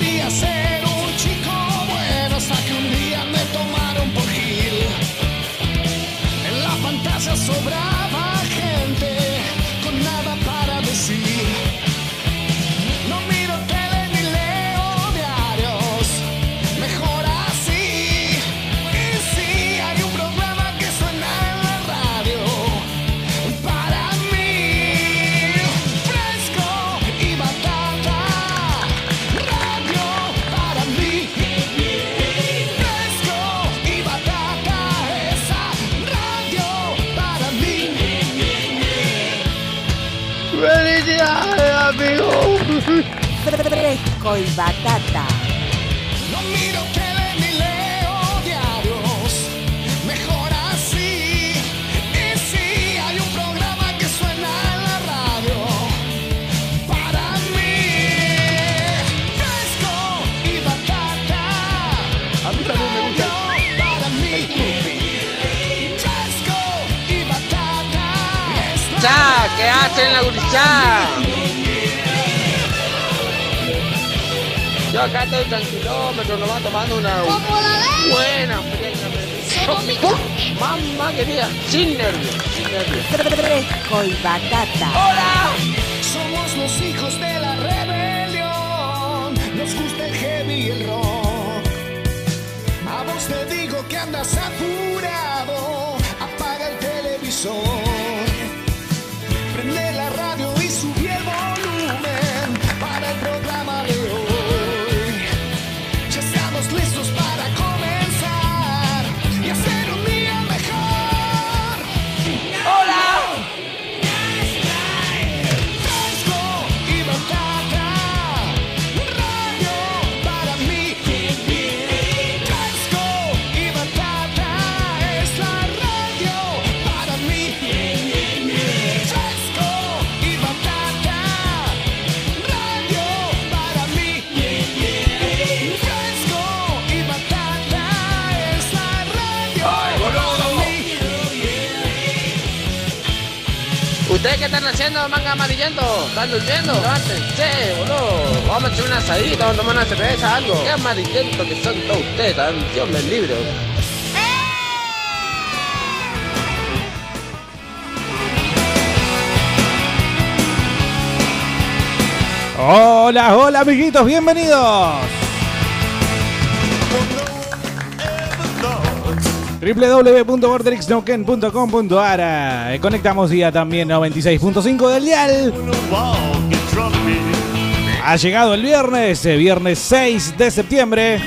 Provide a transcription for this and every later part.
solía ser Fresco y batata. No miro tele ni leo diarios, mejor así. Y si hay un programa que suena en la radio, para mí, fresco y batata. A mí también me gusta. Para mí, fresco y batata. ¡Ya! ¿Qué hacen la gurizada? Yo acá estoy tranquilómetro, nomás tomando una buena. Mamá querida, sin nervios, sin nervios. Fresco y batata. ¡Hola! Somos los hijos de la rebelión. Nos gusta el heavy y el rock. A vos te digo que andas apurado. Apaga el televisor. ¿Ustedes qué están haciendo, manga amarillento? ¿Están durmiendo? Levántense, boludo. Vamos a echar una asadita, vamos a tomar una cerveza, algo. Qué amarillento que son todos ustedes, tan Dios me libre. Hola, hola amiguitos, bienvenidos. www.vortexnoken.com.ar Eh, Conectamos día también 96.5 del dial. Ha llegado el viernes, eh, viernes 6 de septiembre.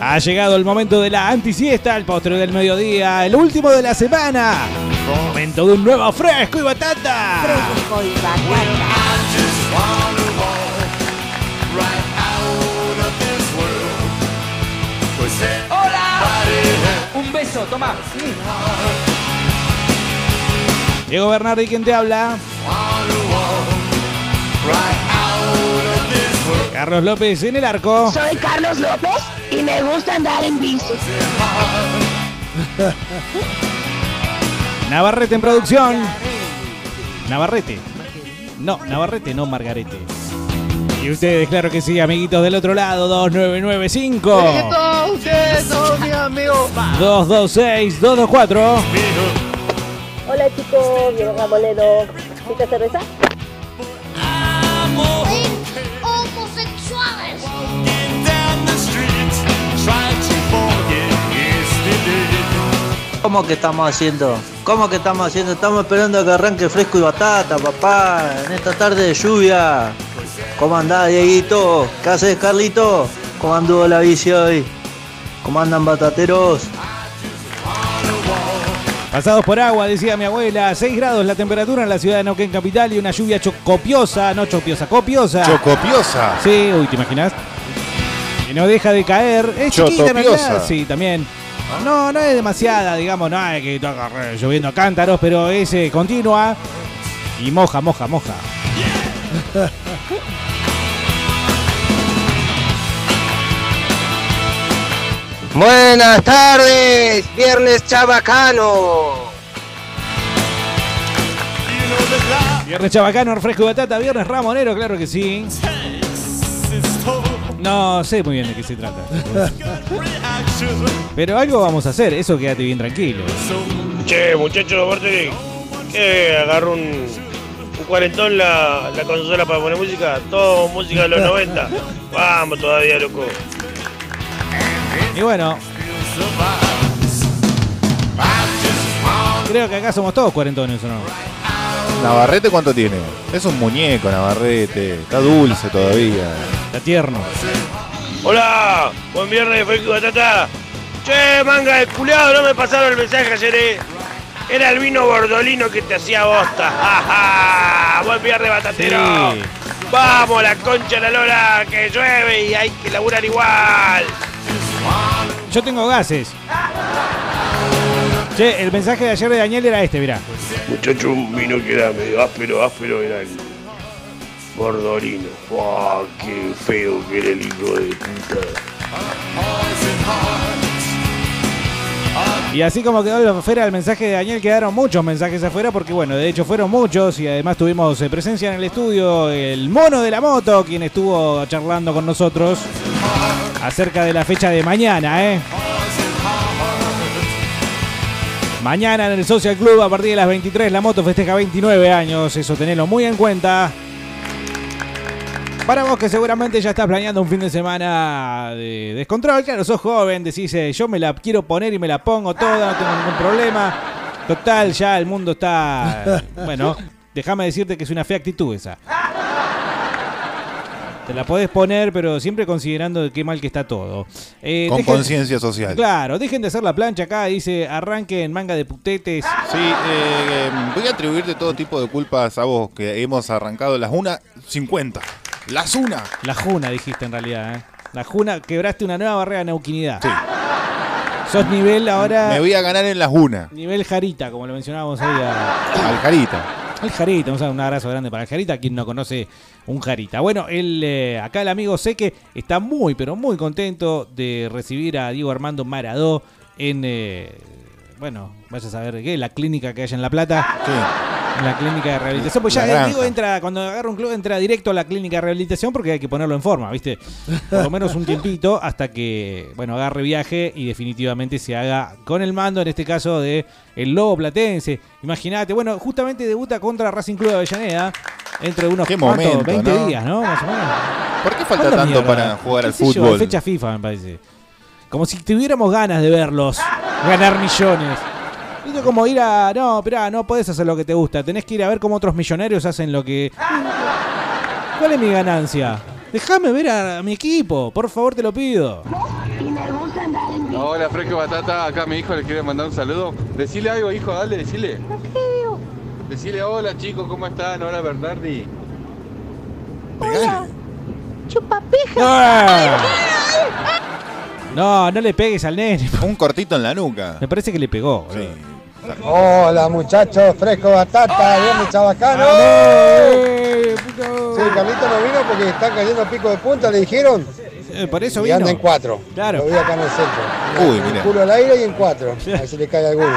Ha llegado el momento de la antisiesta, el postre del mediodía, el último de la semana. Momento de un nuevo. Fresco y batata. Toma. Diego Bernardi, quien te habla. Carlos López en el arco. Soy Carlos López y me gusta andar en bici. Navarrete en producción. Navarrete. No, Navarrete, no Margarete. Y ustedes, claro que sí, amiguitos del otro lado, 2995 todos ustedes son mis amigos. 226 224 Hola chicos, Diego Ramolero. ¿Viste cerveza? homosexuales. ¿Cómo que estamos haciendo? ¿Cómo que estamos haciendo? Estamos esperando a que arranque fresco y batata, papá, en esta tarde de lluvia. ¿Cómo andás, Dieguito? ¿Qué haces, Carlito? ¿Cómo anduvo la bici hoy? ¿Cómo andan batateros? Pasados por agua, decía mi abuela, 6 grados la temperatura en la ciudad de Neuquén Capital y una lluvia copiosa, no chopiosa, copiosa. Chocopiosa. Sí, uy, ¿te imaginas? Que no deja de caer. Es chiquita. Sí, también. No, no es demasiada, digamos, no es que está lloviendo a cántaros, pero es eh, continua y moja, moja, moja. Buenas tardes, viernes chabacano. Viernes chabacano, refresco y batata. Viernes ramonero, claro que sí. No sé muy bien de qué se trata. Pero algo vamos a hacer, eso quédate bien tranquilo. Che, muchacho, aparte que agarro un, un cuarentón la, la consola para poner música, todo música de los 90. Vamos todavía, loco. Y bueno. Creo que acá somos todos cuarentones, ¿o no? ¿Navarrete cuánto tiene? Es un muñeco, Navarrete. Está dulce todavía. Está tierno. Hola, buen viernes, fresco y batata. Che, manga de culiado, no me pasaron el mensaje ayer, eh. Era el vino bordolino que te hacía bosta. ¡Ja, ja! Buen viernes, batatero. Sí. Vamos, la concha de la lora, que llueve y hay que laburar igual. Yo tengo gases. Che, el mensaje de ayer de Daniel era este, mirá. Muchacho, un vino que era medio áspero, áspero era el bordolino. ¡Wow! ¡Qué feo que era el hijo de puta! Y así como quedó afuera el mensaje de Daniel, quedaron muchos mensajes afuera, porque bueno, de hecho fueron muchos y además tuvimos eh, presencia en el estudio el mono de la moto, quien estuvo charlando con nosotros acerca de la fecha de mañana, ¿eh? Mañana en el Social Club a partir de las 23 la moto festeja 29 años, eso tenelo muy en cuenta. Para vos que seguramente ya estás planeando un fin de semana de descontrol, claro, sos joven, decís, eh, yo me la quiero poner y me la pongo toda, no tengo ningún problema. Total, ya el mundo está... Bueno, déjame decirte que es una fea actitud esa. Te la podés poner, pero siempre considerando de qué mal que está todo. Eh, Con conciencia social. Claro, dejen de hacer la plancha acá, dice, arranquen manga de putetes. Sí, eh, voy a atribuirte todo tipo de culpas a vos que hemos arrancado las 1.50. Las una. La Juna, dijiste en realidad, ¿eh? La Juna, quebraste una nueva barrera de neuquinidad. Sí. Sos nivel ahora... Me voy a ganar en las una. Nivel Jarita, como lo mencionábamos ahí. a- Al Jarita. El Jarita, un un abrazo grande para el Jarita, quien no conoce un Jarita. Bueno, el, eh, acá el amigo Seque está muy, pero muy contento de recibir a Diego Armando Maradó en, eh, bueno, vaya a saber qué, la clínica que hay en La Plata. Sí. La clínica de rehabilitación. Pues ya La el granja. Diego entra, cuando agarra un club, entra directo a la clínica de rehabilitación porque hay que ponerlo en forma, ¿viste? Por lo menos un tiempito hasta que, bueno, agarre viaje y definitivamente se haga con el mando, en este caso, de el Lobo Platense. Imagínate, bueno, justamente debuta contra Racing Club de Avellaneda entre unos Qué ¿cuánto? momento, 20 ¿no? días, ¿no? Más o menos. ¿Por qué falta ¿Cuándo tanto mierda? para jugar al ¿Qué sé yo? fútbol? fecha FIFA, me parece. Como si tuviéramos ganas de verlos ganar millones. Viste como ir a. No, esperá, no podés hacer lo que te gusta. Tenés que ir a ver cómo otros millonarios hacen lo que. ¿Cuál es mi ganancia? Déjame ver a, mi equipo, por favor, te lo pido. Hola, Fresco Batata. Acá mi hijo le quiere mandar un saludo. Decile algo, hijo, dale, decile. Decile hola, chicos, ¿cómo están? Hola, Bernardi. ¡Ah! No, no le pegues al nene. Un cortito en la nuca. Me parece que le pegó. Sí. Hola muchachos, fresco batata, viernes chabacano. ¡Eh, puto! Sí, Carlito no vino porque están cayendo pico de punta, le dijeron. Eh, por eso Y vino. anda en cuatro. Claro. Lo vi acá en el centro. Uy, mira. culo al aire y en cuatro. A ver si le cae alguno.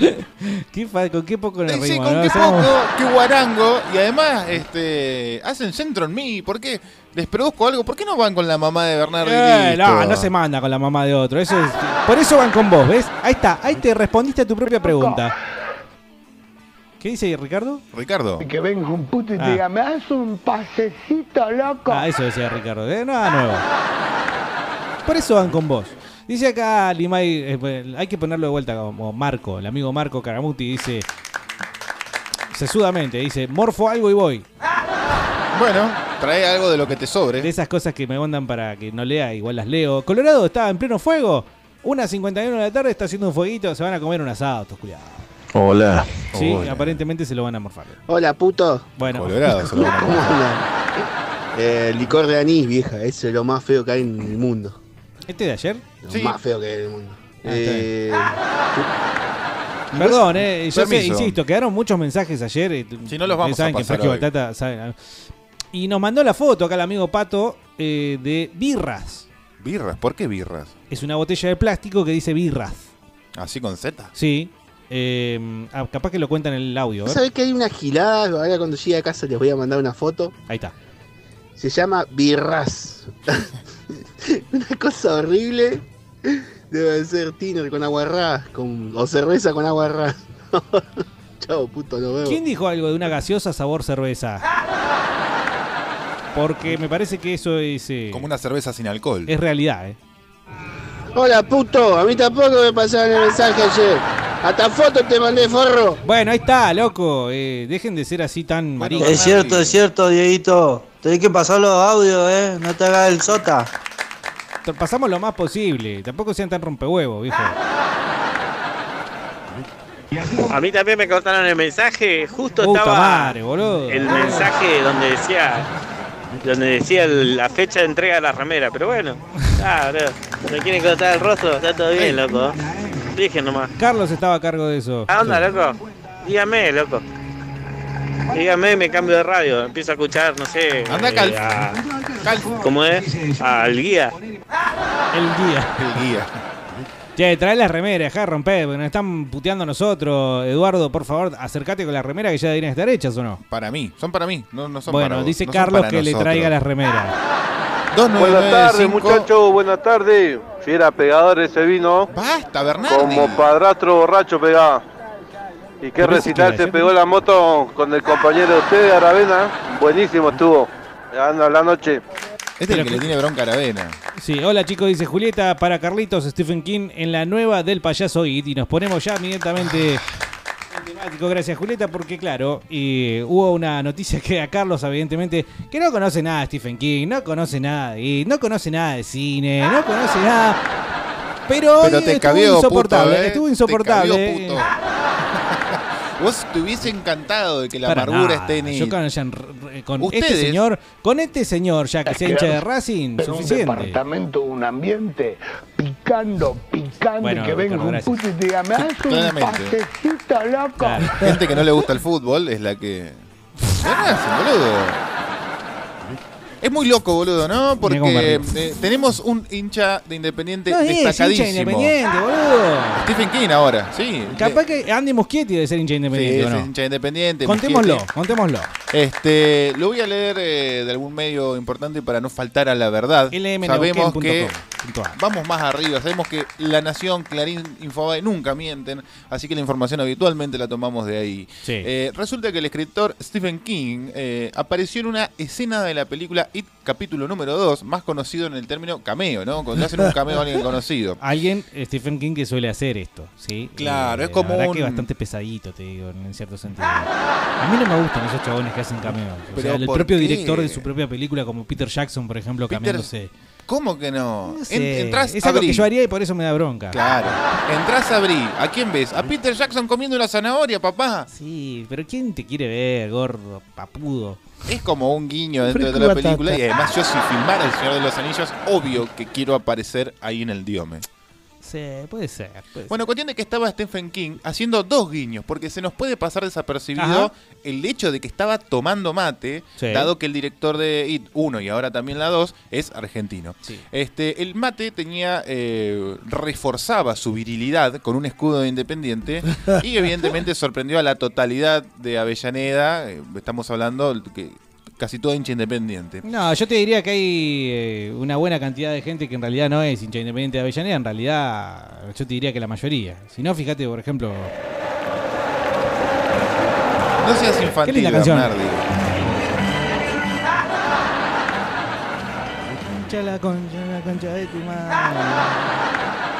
¿Qué fa- ¿Con qué poco nos Sí, con no? qué poco, qué guarango. Y además, este, hacen centro en mí. ¿Por qué? Les produzco algo. ¿Por qué no van con la mamá de Bernardo? Eh, no, no se manda con la mamá de otro. Eso es, por eso van con vos, ¿ves? Ahí está, ahí te respondiste a tu propia pregunta. ¿Qué dice Ricardo? Ricardo. Que venga un puto y te Ah. diga, me das un pasecito, loco. Ah, eso decía Ricardo. ¿eh? Nada nuevo. Por eso van con vos. Dice acá Limay, eh, bueno, hay que ponerlo de vuelta como Marco, el amigo Marco Caramuti dice sesudamente, dice, morfo algo y voy. Bueno, trae algo de lo que te sobre. De esas cosas que me mandan para que no lea, igual las leo. Colorado está en pleno fuego. Una 51 de la tarde está haciendo un fueguito, se van a comer un asado, estos culiados. Hola. Sí, Hola. aparentemente se lo van a morfar. Hola, puto. Bueno, Colorado, se lo. Eh, licor de anís, vieja. Eso es lo más feo que hay en el mundo. ¿Este de ayer? Lo Sí. más feo que hay en el mundo. Ah, Eh, ¿y vos? Perdón, eh, yo sé, Permiso. insisto, quedaron muchos mensajes ayer. eh, Si no los vamos saben a que pasar Fresco hoy. Batata saben, Y nos mandó la foto acá el amigo Pato eh, de birras. Birras, ¿por qué birras? Es una botella de plástico que dice birras. Así con Z. Sí. Eh, ah, capaz que lo cuenta en el audio. ¿Sabés que hay una gilada? Ahora cuando llegue a casa les voy a mandar una foto. Ahí está. Se llama birras. una cosa horrible. Debe ser tiner con aguarrás. Con, o cerveza con aguarrás. Chao, puto, lo veo. ¿Quién dijo algo de una gaseosa sabor cerveza? Porque me parece que eso es. eh, Como una cerveza sin alcohol. Es realidad, ¿eh? Hola, puto. A mí tampoco me pasaron el mensaje ayer. Hasta foto te mandé, forro. Bueno, ahí está, loco. eh, dejen de ser así tan maricos. Es cierto, es cierto, Dieguito. Tenés que pasar los audios, eh. No te hagas el sota. Pasamos lo más posible. Tampoco sean tan rompehuevos, viejo. A mí también me cortaron el mensaje, justo Puta estaba madre, boludo. el mensaje donde decía donde decía el- la fecha de entrega de la remera, pero bueno, ah, bro, me quieren cortar el rostro, está todo bien, loco. Dije nomás. Carlos estaba a cargo de eso. ¿A onda, loco? Dígame, loco. Dígame, me cambio de radio, empiezo a escuchar, no sé. Anda, eh, Cal. a- ¿Cómo es? Al guía. El guía. El guía. Che, trae la remera, dejá de romper, porque nos están puteando a nosotros. Eduardo, por favor, acércate con la remera que ya deberían estar hechas o no. Para mí, son para mí, no, no son Bueno, para dice no Carlos para que le traiga las remeras. Buenas tardes, muchachos, buenas tardes. Si era pegador ese vino. Basta, Bernardi. Como padrastro borracho pegaba. ¿Y qué recital se pegó la moto con el compañero de ustedes, Aravena? Buenísimo estuvo. Anda la noche. Este es el que le tiene bronca a Aravena. Sí, hola chicos, dice Julieta, para Carlitos, Stephen King en la nueva del payaso It. Y nos ponemos ya inmediatamente en temático. Gracias Julieta, porque claro, y hubo una noticia que a Carlos, evidentemente, que no conoce nada de Stephen King, no conoce nada de It, no conoce nada de cine, no conoce nada. Pero, Pero hoy te estuvo cabió, insoportable, puto, ¿eh? estuvo insoportable. cabió, puto. Vos te hubiese encantado de que la Para amargura nada. esté en Yo con, ya- con este señor, con este señor ya que que hincha de Racing, Pero un suficiente. departamento, un ambiente picando, picando, Bueno, que venga un puto y te diga, me das un pasecito, loco. Gente que no le gusta el fútbol es la que. Racing, boludo. Es muy loco, boludo, ¿no? Porque eh, tenemos un hincha de Independiente No es hincha destacadísimo. independiente, boludo. Stephen King ahora, sí. Capaz que Andy Muschietti debe ser hincha Sí, independiente, ¿o es no? hincha independiente. Contémoslo, Muschietti. contémoslo. Este, lo voy a leer eh, de algún medio importante para no faltar a la verdad. Sabemos que vamos más arriba. Sabemos que La Nación, Clarín, Infobae nunca mienten, así que la información habitualmente la tomamos de ahí. Sí. Eh, resulta que el escritor Stephen King apareció en una escena de la película It, capítulo número 2, más conocido en el término cameo, ¿no? Cuando hacen un cameo a alguien conocido. Alguien, Stephen King, que suele hacer esto, ¿sí? Claro, Eh, es como La un- que bastante pesadito, te digo, en cierto sentido. A mí no me gustan esos chabones que hacen cameos. O ¿Pero sea, el propio qué? director de su propia película, como Peter Jackson, por ejemplo, Peter- cambiándose. ¿Cómo que no? No sé, En- entrás es algo que yo haría y por eso me da bronca. Claro. Entrás a abrir. ¿A quién ves? ¿A Peter Jackson comiendo una zanahoria, papá? Sí, pero ¿quién te quiere ver, gordo, papudo? Es como un guiño dentro de la batata. película. Y además, yo si filmara El Señor de los Anillos, obvio que quiero aparecer ahí en el diome. Sí, puede ser. puede Bueno, cuestión de que estaba Stephen King haciendo dos guiños, porque se nos puede pasar desapercibido Ajá. el hecho de que estaba tomando mate, Sí. dado que el director de It 1 y ahora también la 2 es argentino. Este, el mate tenía eh, reforzaba su virilidad con un escudo de independiente y evidentemente sorprendió a la totalidad de Avellaneda. eh, estamos hablando que casi todo hincha independiente. No, yo te diría que hay eh, una buena cantidad de gente que en realidad no es hincha independiente de Avellaneda. En realidad, yo te diría que la mayoría. Si no, fíjate, por ejemplo. No seas Qué infantil, linda canción. Bernardi. Concha la concha, la concha de tu madre.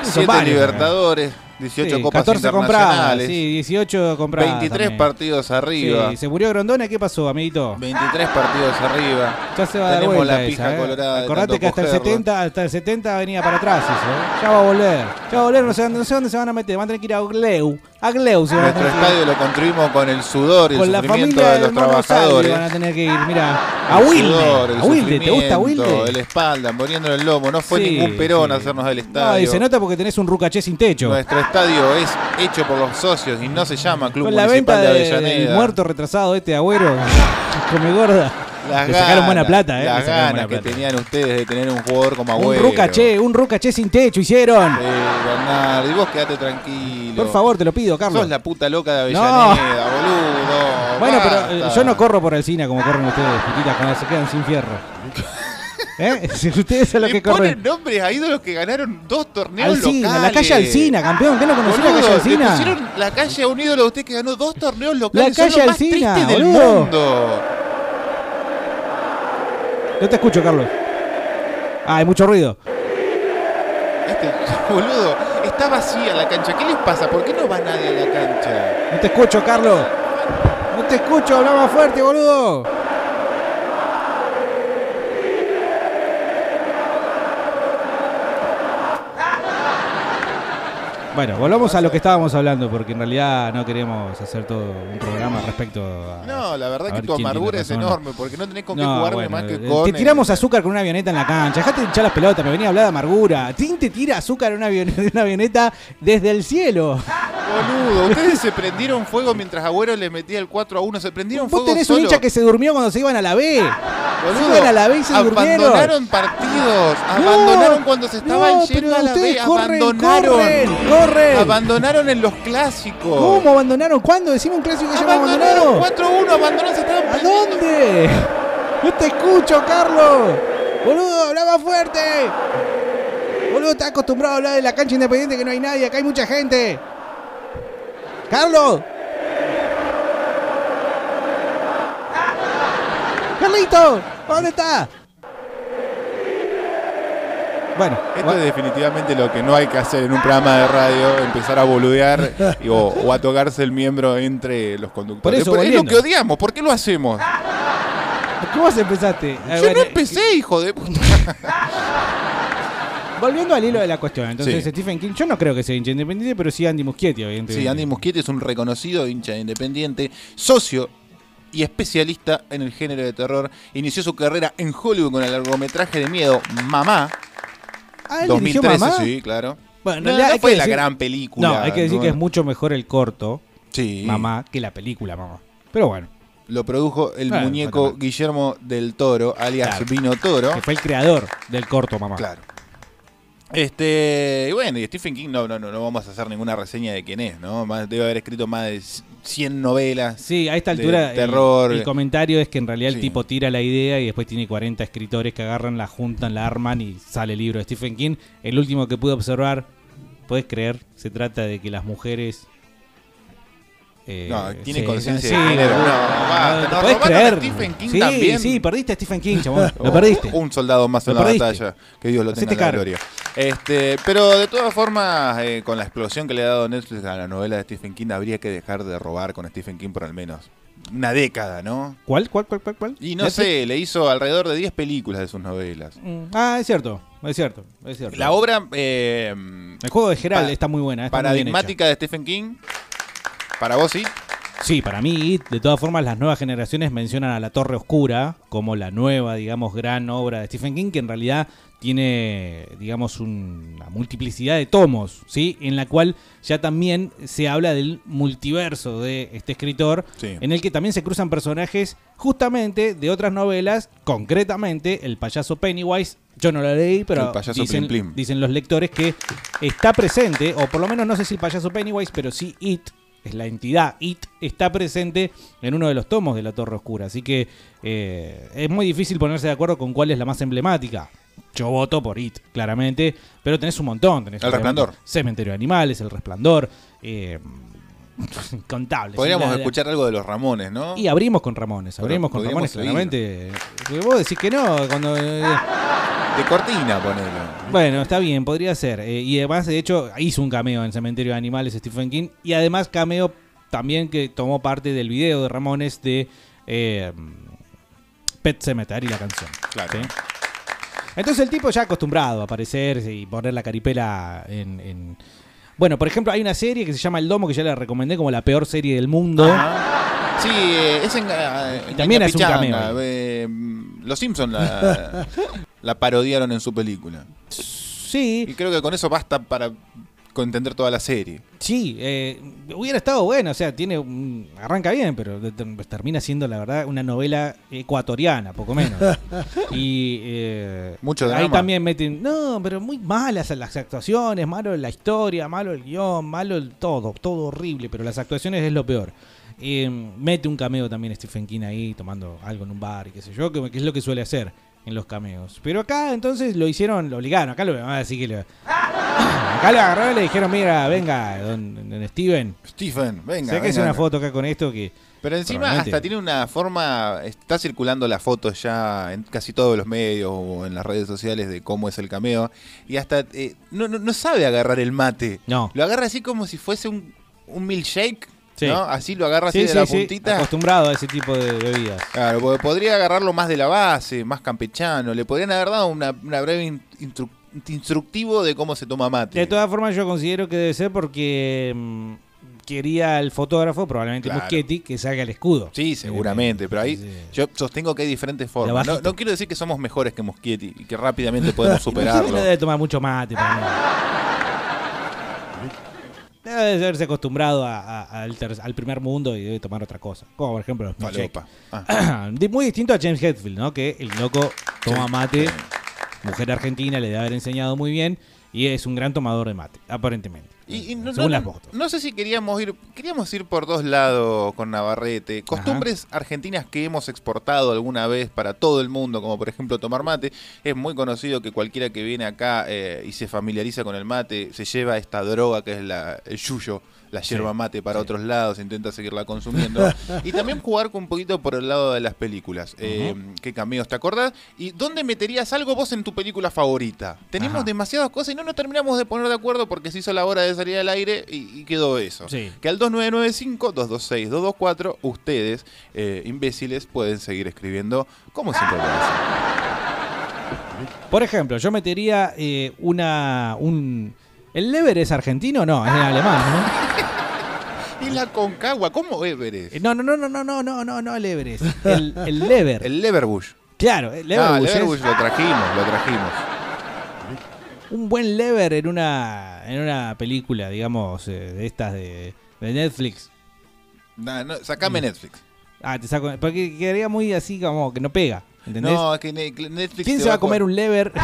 Son Siete varios, Libertadores, 18 Sí, copas 14 compradas, internacionales. sí, 18 compradas. 23 también. partidos arriba. Sí, se murió Grondona, ¿qué pasó, amiguito? 23 partidos arriba. Ya se va a dar Tenemos vuelta la esa, pija ¿eh? colorada. Acordate que hasta el, cogerlo. 70, hasta el 70 venía para atrás eso, ¿eh? Ya va a volver. Ya va a volver, no sé, no sé dónde se van a meter. Van a tener que ir a Gleu. A Gleu se van a Nuestro ir. estadio lo construimos con el sudor y el Con la sufrimiento de los trabajadores. van a tener que ir, mira. A El Wilde. el A Wilde, ¿te gusta Wilde? El espalda, poniéndole el lomo. No fue Sí, ningún perón hacernos del No, estadio. y se nota porque tenés un rucaché sin techo. Nuestro estadio es hecho por los socios y no se llama Club Con la venta Municipal de de- Avellaneda. muerto retrasado este agüero. Come gorda. Las Le sacaron buena plata, ¿eh? Las sacaron ganas que plata. tenían ustedes de tener un jugador como Un Agüero. rucaché, un rucaché sin techo hicieron. Sí, Bernardo, y vos quedate tranquilo. Por favor, te lo pido, Carlos. Sos la puta loca de No. Avellaneda, boludo. Bueno, pero eh, yo no corro por Alcina como corren ustedes, putitas, cuando se quedan sin fierro. ¿Eh? Si ustedes son los Le que corren. ponen nombres a ídolos que ganaron dos torneos Alcina, locales. la calle Alcina, campeón. ¿Qué no conocí la calle Alcina? Le pusieron la calle a un ídolo de usted que ganó dos torneos locales. La calle lo más del mundo. No te escucho, Carlos. Ah, hay mucho ruido. Este, boludo, está vacía la cancha. ¿Qué les pasa? ¿Por qué no va nadie a la cancha? No te escucho, Carlos. No te escucho, habla más fuerte, boludo. Bueno, volvamos a lo que estábamos hablando, porque en realidad no queremos hacer todo un programa respecto a. No, la verdad que tu amargura es enorme, porque no tenés con qué No, jugarme bueno, más que eh, con. Te tiramos azúcar con una avioneta en la cancha. Dejate de hinchar las pelotas, me venía a hablar de amargura. ¿Quién te tira azúcar en una avioneta, una avioneta desde el cielo? Boludo, ustedes se prendieron fuego mientras Agüero le metía el 4 a 1. Se prendieron Vos fuego tenés un solo. hincha que se durmió cuando se iban a la B. Boludo, se iban a la B y se durmieron. abandonaron partidos, No, abandonaron cuando se estaban no, yendo pero a la B, ustedes corren, abandonaron. corren, corren. Abandonaron en los clásicos. ¿Cómo abandonaron? ¿Cuándo? Decime un clásico que se llama Abandonaron abandonaron. 4-1, abandonaron, se estaban ¿A dónde? No te escucho, Carlos. Boludo, hablaba fuerte. Boludo, está acostumbrado a hablar de la cancha independiente que no hay nadie. Acá hay mucha gente. Carlos. Carlito, ¿dónde está? Bueno, Esto es definitivamente lo que no hay que hacer en un programa de radio, empezar a boludear y- o, o a tocarse el miembro entre los conductores. Por eso, es lo que odiamos, ¿por qué lo hacemos? ¿cómo vos empezaste? Yo bueno, no empecé, hijo de puta. Volviendo al hilo de la cuestión, entonces Sí. Stephen King, yo no creo que sea hincha independiente, pero sí Andy Muschietti, evidentemente. Sí, Andy Muschietti es un reconocido hincha independiente, socio y especialista en el género de terror. Inició su carrera en Hollywood con el largometraje de miedo Mamá. Ah, ¿él dirigió 2013, Mamá? sí, claro. Bueno, en No, realidad no hay que fue la decir- gran película. No, hay que decir que es mucho mejor el corto, Sí. Mamá, que la película Mamá. Pero bueno, Lo produjo el muñeco Guillermo del Toro, alias Claro. Vino Toro. que fue el creador del corto Mamá. Claro. Este, y bueno, y Stephen King no, no, no, no vamos a hacer ninguna reseña de quién es, ¿no? Más, debe haber escrito más de 100 novelas. Sí, a esta altura el- terror. el, comentario es que en realidad Sí. el tipo tira la idea y después tiene 40 escritores que agarran, la juntan, la arman y sale el libro de Stephen King. El último que pude observar, puedes creer, se trata de que las mujeres... eh, No, tiene sí, conciencia sí, de género. No, boludo, basta, ¿te nos podés robaron a creer? Stephen King sí, también. sí, perdiste a Stephen King, chabón. Lo perdiste. Un soldado más en la perdiste. batalla. Que Dios lo tenga en la gloria. Este, pero de todas formas, eh, con la explosión que le ha dado Netflix a la novela de Stephen King, habría que dejar de robar con Stephen King por al menos una década, ¿no? ¿Cuál, cuál, cuál, cuál? cuál? Y no ¿Netflix? sé, le hizo alrededor de 10 películas de sus novelas. Mm, Ah, es cierto, es cierto, es cierto. La obra eh, El juego de Gerald está muy buena. Está muy bien hecha. paradigmática de Stephen King, para vos sí. Sí, para mí, It, de todas formas, las nuevas generaciones mencionan a La Torre Oscura como la nueva, digamos, gran obra de Stephen King, que en realidad tiene, digamos, un- una multiplicidad de tomos, ¿sí? En la cual ya también se habla del multiverso de este escritor, Sí. en el que también se cruzan personajes justamente de otras novelas, concretamente el payaso Pennywise. Yo no lo leí, pero El payaso dicen, Plim Plim. dicen los lectores que está presente, o por lo menos no sé si el payaso Pennywise, pero sí It, es la entidad It, está presente en uno de los tomos de la Torre Oscura. Así que eh, es muy difícil ponerse de acuerdo con cuál es la más emblemática. Yo voto por It, claramente, pero tenés un montón. Tenés El Resplandor. Cementerio de Animales, El Resplandor, eh, incontables. Podríamos La- la- escuchar algo de los Ramones, ¿no? Y abrimos con Ramones, Pero abrimos con Ramones, seguir. claramente. Porque vos decís que no, cuando... eh, De cortina, ponelo. bueno, está bien, podría ser. Eh, y además, de hecho, hizo un cameo en Cementerio de Animales Stephen King. Y además, cameo también que tomó parte del video de Ramones de eh, Pet Cemetery, la canción. Claro. ¿sí? Entonces, el tipo ya acostumbrado a aparecer y poner la caripela en, en- Bueno, por ejemplo, hay una serie que se llama El Domo, que ya la recomendé como la peor serie del mundo. Sí, eh, es en, eh, Y también es un cameo eh, los Simpsons la, la parodiaron en su película. Sí. Y creo que con eso basta para con entender toda la serie. Sí, eh, hubiera estado bueno, o sea, tiene un- arranca bien, pero termina siendo, la verdad, una novela ecuatoriana, poco menos. y eh, Mucho ahí drama. también meten, no, pero muy malas las actuaciones, malo la historia, malo el guion, malo el todo, todo horrible, pero las actuaciones es lo peor. Eh, mete un cameo también Stephen King ahí, tomando algo en un bar y qué sé yo, que, que es lo que suele hacer en los cameos. Pero acá entonces lo hicieron, lo obligaron, acá lo van a decir que lo... Acá lo agarraron y le dijeron, mira, venga, don, don Steven. Stephen, venga. Sáquese venga. una foto acá con esto que... Pero encima probablemente- hasta tiene una forma, está circulando la foto ya en casi todos los medios o en las redes sociales de cómo es el cameo. Y hasta eh, no, no, no sabe agarrar el mate. No. Lo agarra así como si fuese un, un milkshake. Sí. ¿no? Así lo agarra así Sí, de la puntita. acostumbrado a ese tipo de bebidas. Claro, porque podría agarrarlo más de la base, más campechano. Le podrían haber dado una, una breve in- instru- instructivo de cómo se toma mate. De todas formas, yo considero que debe ser porque mm, quería el fotógrafo, probablemente Claro. Que salga el escudo. Sí, seguramente, pero ahí yo sostengo que hay diferentes formas. No, no quiero decir que somos mejores que Muschietti y que rápidamente podemos superarlo. no debe tomar mucho mate para mí. Debe de haberse acostumbrado a- a- al, ter- al primer mundo y debe tomar otra cosa. Como por ejemplo los. Falopa. De- Muy distinto a James Hetfield, ¿no? Que el loco toma mate, mujer argentina, le debe haber enseñado muy bien y es un gran tomador de mate, aparentemente. Y, y no, Según no- las fotos. no sé si queríamos ir, queríamos ir por dos lados con Navarrete. Costumbres argentinas que hemos exportado alguna vez para todo el mundo, como por ejemplo tomar mate. Es muy conocido que cualquiera que viene acá eh, y se familiariza con el mate se lleva esta droga que es la, el yuyo, la yerba mate para otros lados, intenta seguirla consumiendo. y también jugar con un poquito por el lado de las películas. Eh, ¿Qué cameos te acordás? ¿Y dónde meterías algo vos en tu película favorita? Tenemos Ajá. demasiadas cosas y no nos terminamos de poner de acuerdo porque se hizo la hora de salir al aire y, y quedó eso. Sí. Que al 2995-226-224 ustedes, eh, imbéciles, pueden seguir escribiendo como siempre lo hacen. Por ejemplo, yo metería eh, una. un ¿El Lever es argentino? No, es en alemán, ¿no? Y la Concagua, ¿cómo Everest? Eh, No, no, no, no, no, no, no, no, no el Everest. El, el Lever. El Leverbush. Claro, el Ah, Leverbush. el es Leverbush lo trajimos, lo trajimos. un buen Lever en una, en una película, digamos, eh, de estas de, de Netflix. No, no, sacame Netflix. Ah, te saco. Porque quedaría muy así como que no pega. ¿Entendés? No, es que ne- Netflix. ¿Quién se va a comer un Lever?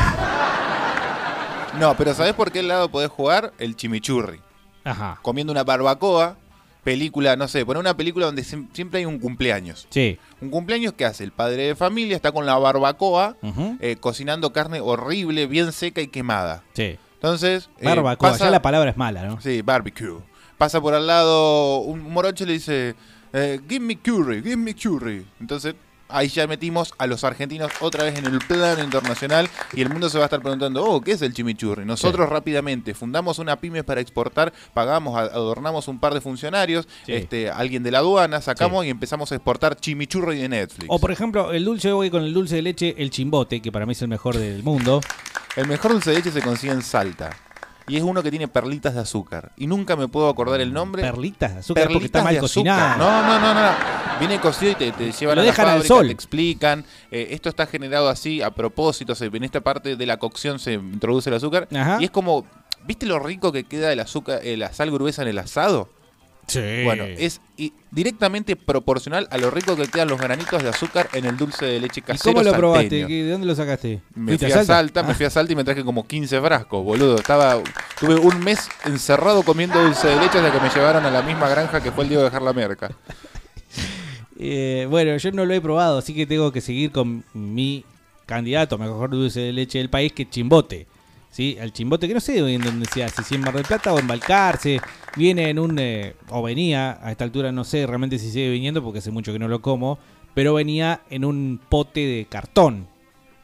No, pero ¿sabés por qué lado podés jugar? El chimichurri. Ajá. Comiendo una barbacoa, película, no sé, poner una película donde siem- siempre hay un cumpleaños. Sí. Un cumpleaños que hace el padre de familia, está con la barbacoa, eh, cocinando carne horrible, bien seca y quemada. Sí. Entonces. eh, Barbacoa, pasa- ya la palabra es mala, ¿no? Sí, barbecue. Pasa por al lado un morocho y le dice, eh, give me curry, give me curry. Entonces, ahí ya metimos a los argentinos otra vez en el plano internacional y el mundo se va a estar preguntando, oh, ¿qué es el chimichurri? Nosotros rápidamente fundamos una pyme para exportar, pagamos, adornamos un par de funcionarios, Sí. este, alguien de la aduana, sacamos y empezamos a exportar chimichurri de Netflix. O por ejemplo, el dulce, voy con el dulce de leche, el chimbote, que para mí es el mejor del mundo. El mejor dulce de leche se consigue en Salta. Y es uno que tiene perlitas de azúcar. Y nunca me puedo acordar el nombre. Perlitas de azúcar porque está Perlitas mal de azúcar. No, no, no, no. Viene cocido y te, te llevan Lo a la dejan al fábrica, sol. te explican. eh, esto está generado así a propósito. se- en esta parte de la cocción se introduce el azúcar. Ajá. Y es como, ¿viste lo rico que queda el azúcar, eh, la sal gruesa en el asado? Sí. Bueno, es directamente proporcional a lo rico que quedan los granitos de azúcar en el dulce de leche ¿Y casero cómo lo salteño. probaste? ¿Qué- ¿De dónde lo sacaste? Me ¿Fuiste fui a Salta, me Ah. fui a Salta y me traje como 15 frascos, boludo. Estaba, tuve un mes encerrado comiendo dulce de leche hasta que me llevaron a la misma granja que fue el día de dejar la merca. Eh, bueno, yo no lo he probado, así que tengo que seguir con mi candidato a mejor dulce de leche del país, que es Chimbote. ¿Sí? El Chimbote, que no sé en dónde se hace, si en Mar del Plata o en Balcarce. Viene en un. eh, o venía, a esta altura no sé realmente si sigue viniendo porque hace mucho que no lo como. Pero venía en un pote de cartón.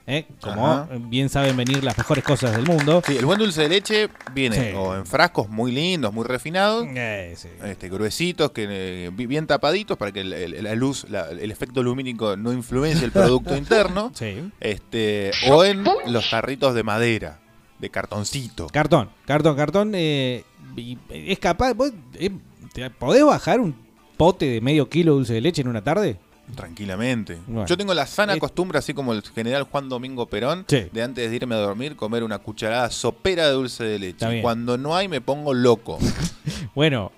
¿eh? Como Ajá. bien saben venir las mejores cosas del mundo. Sí, el buen dulce de leche viene Sí. o en frascos muy lindos, muy refinados, Eh, sí. este, gruesitos, que, eh, bi- bien tapaditos para que el- el- la luz, la- el efecto lumínico no influencie el producto interno. Sí. Este, o en los tarritos de madera, de cartoncito. Cartón, cartón, cartón. eh, y es capaz. vos, eh, te- ¿Podés bajar un pote de medio kilo de dulce de leche en una tarde? Tranquilamente. Bueno. Yo tengo la sana Eh, costumbre, así como el general Juan Domingo Perón, Sí. de antes de irme a dormir, comer una cucharada sopera de dulce de leche. Cuando no hay, me pongo loco. Bueno,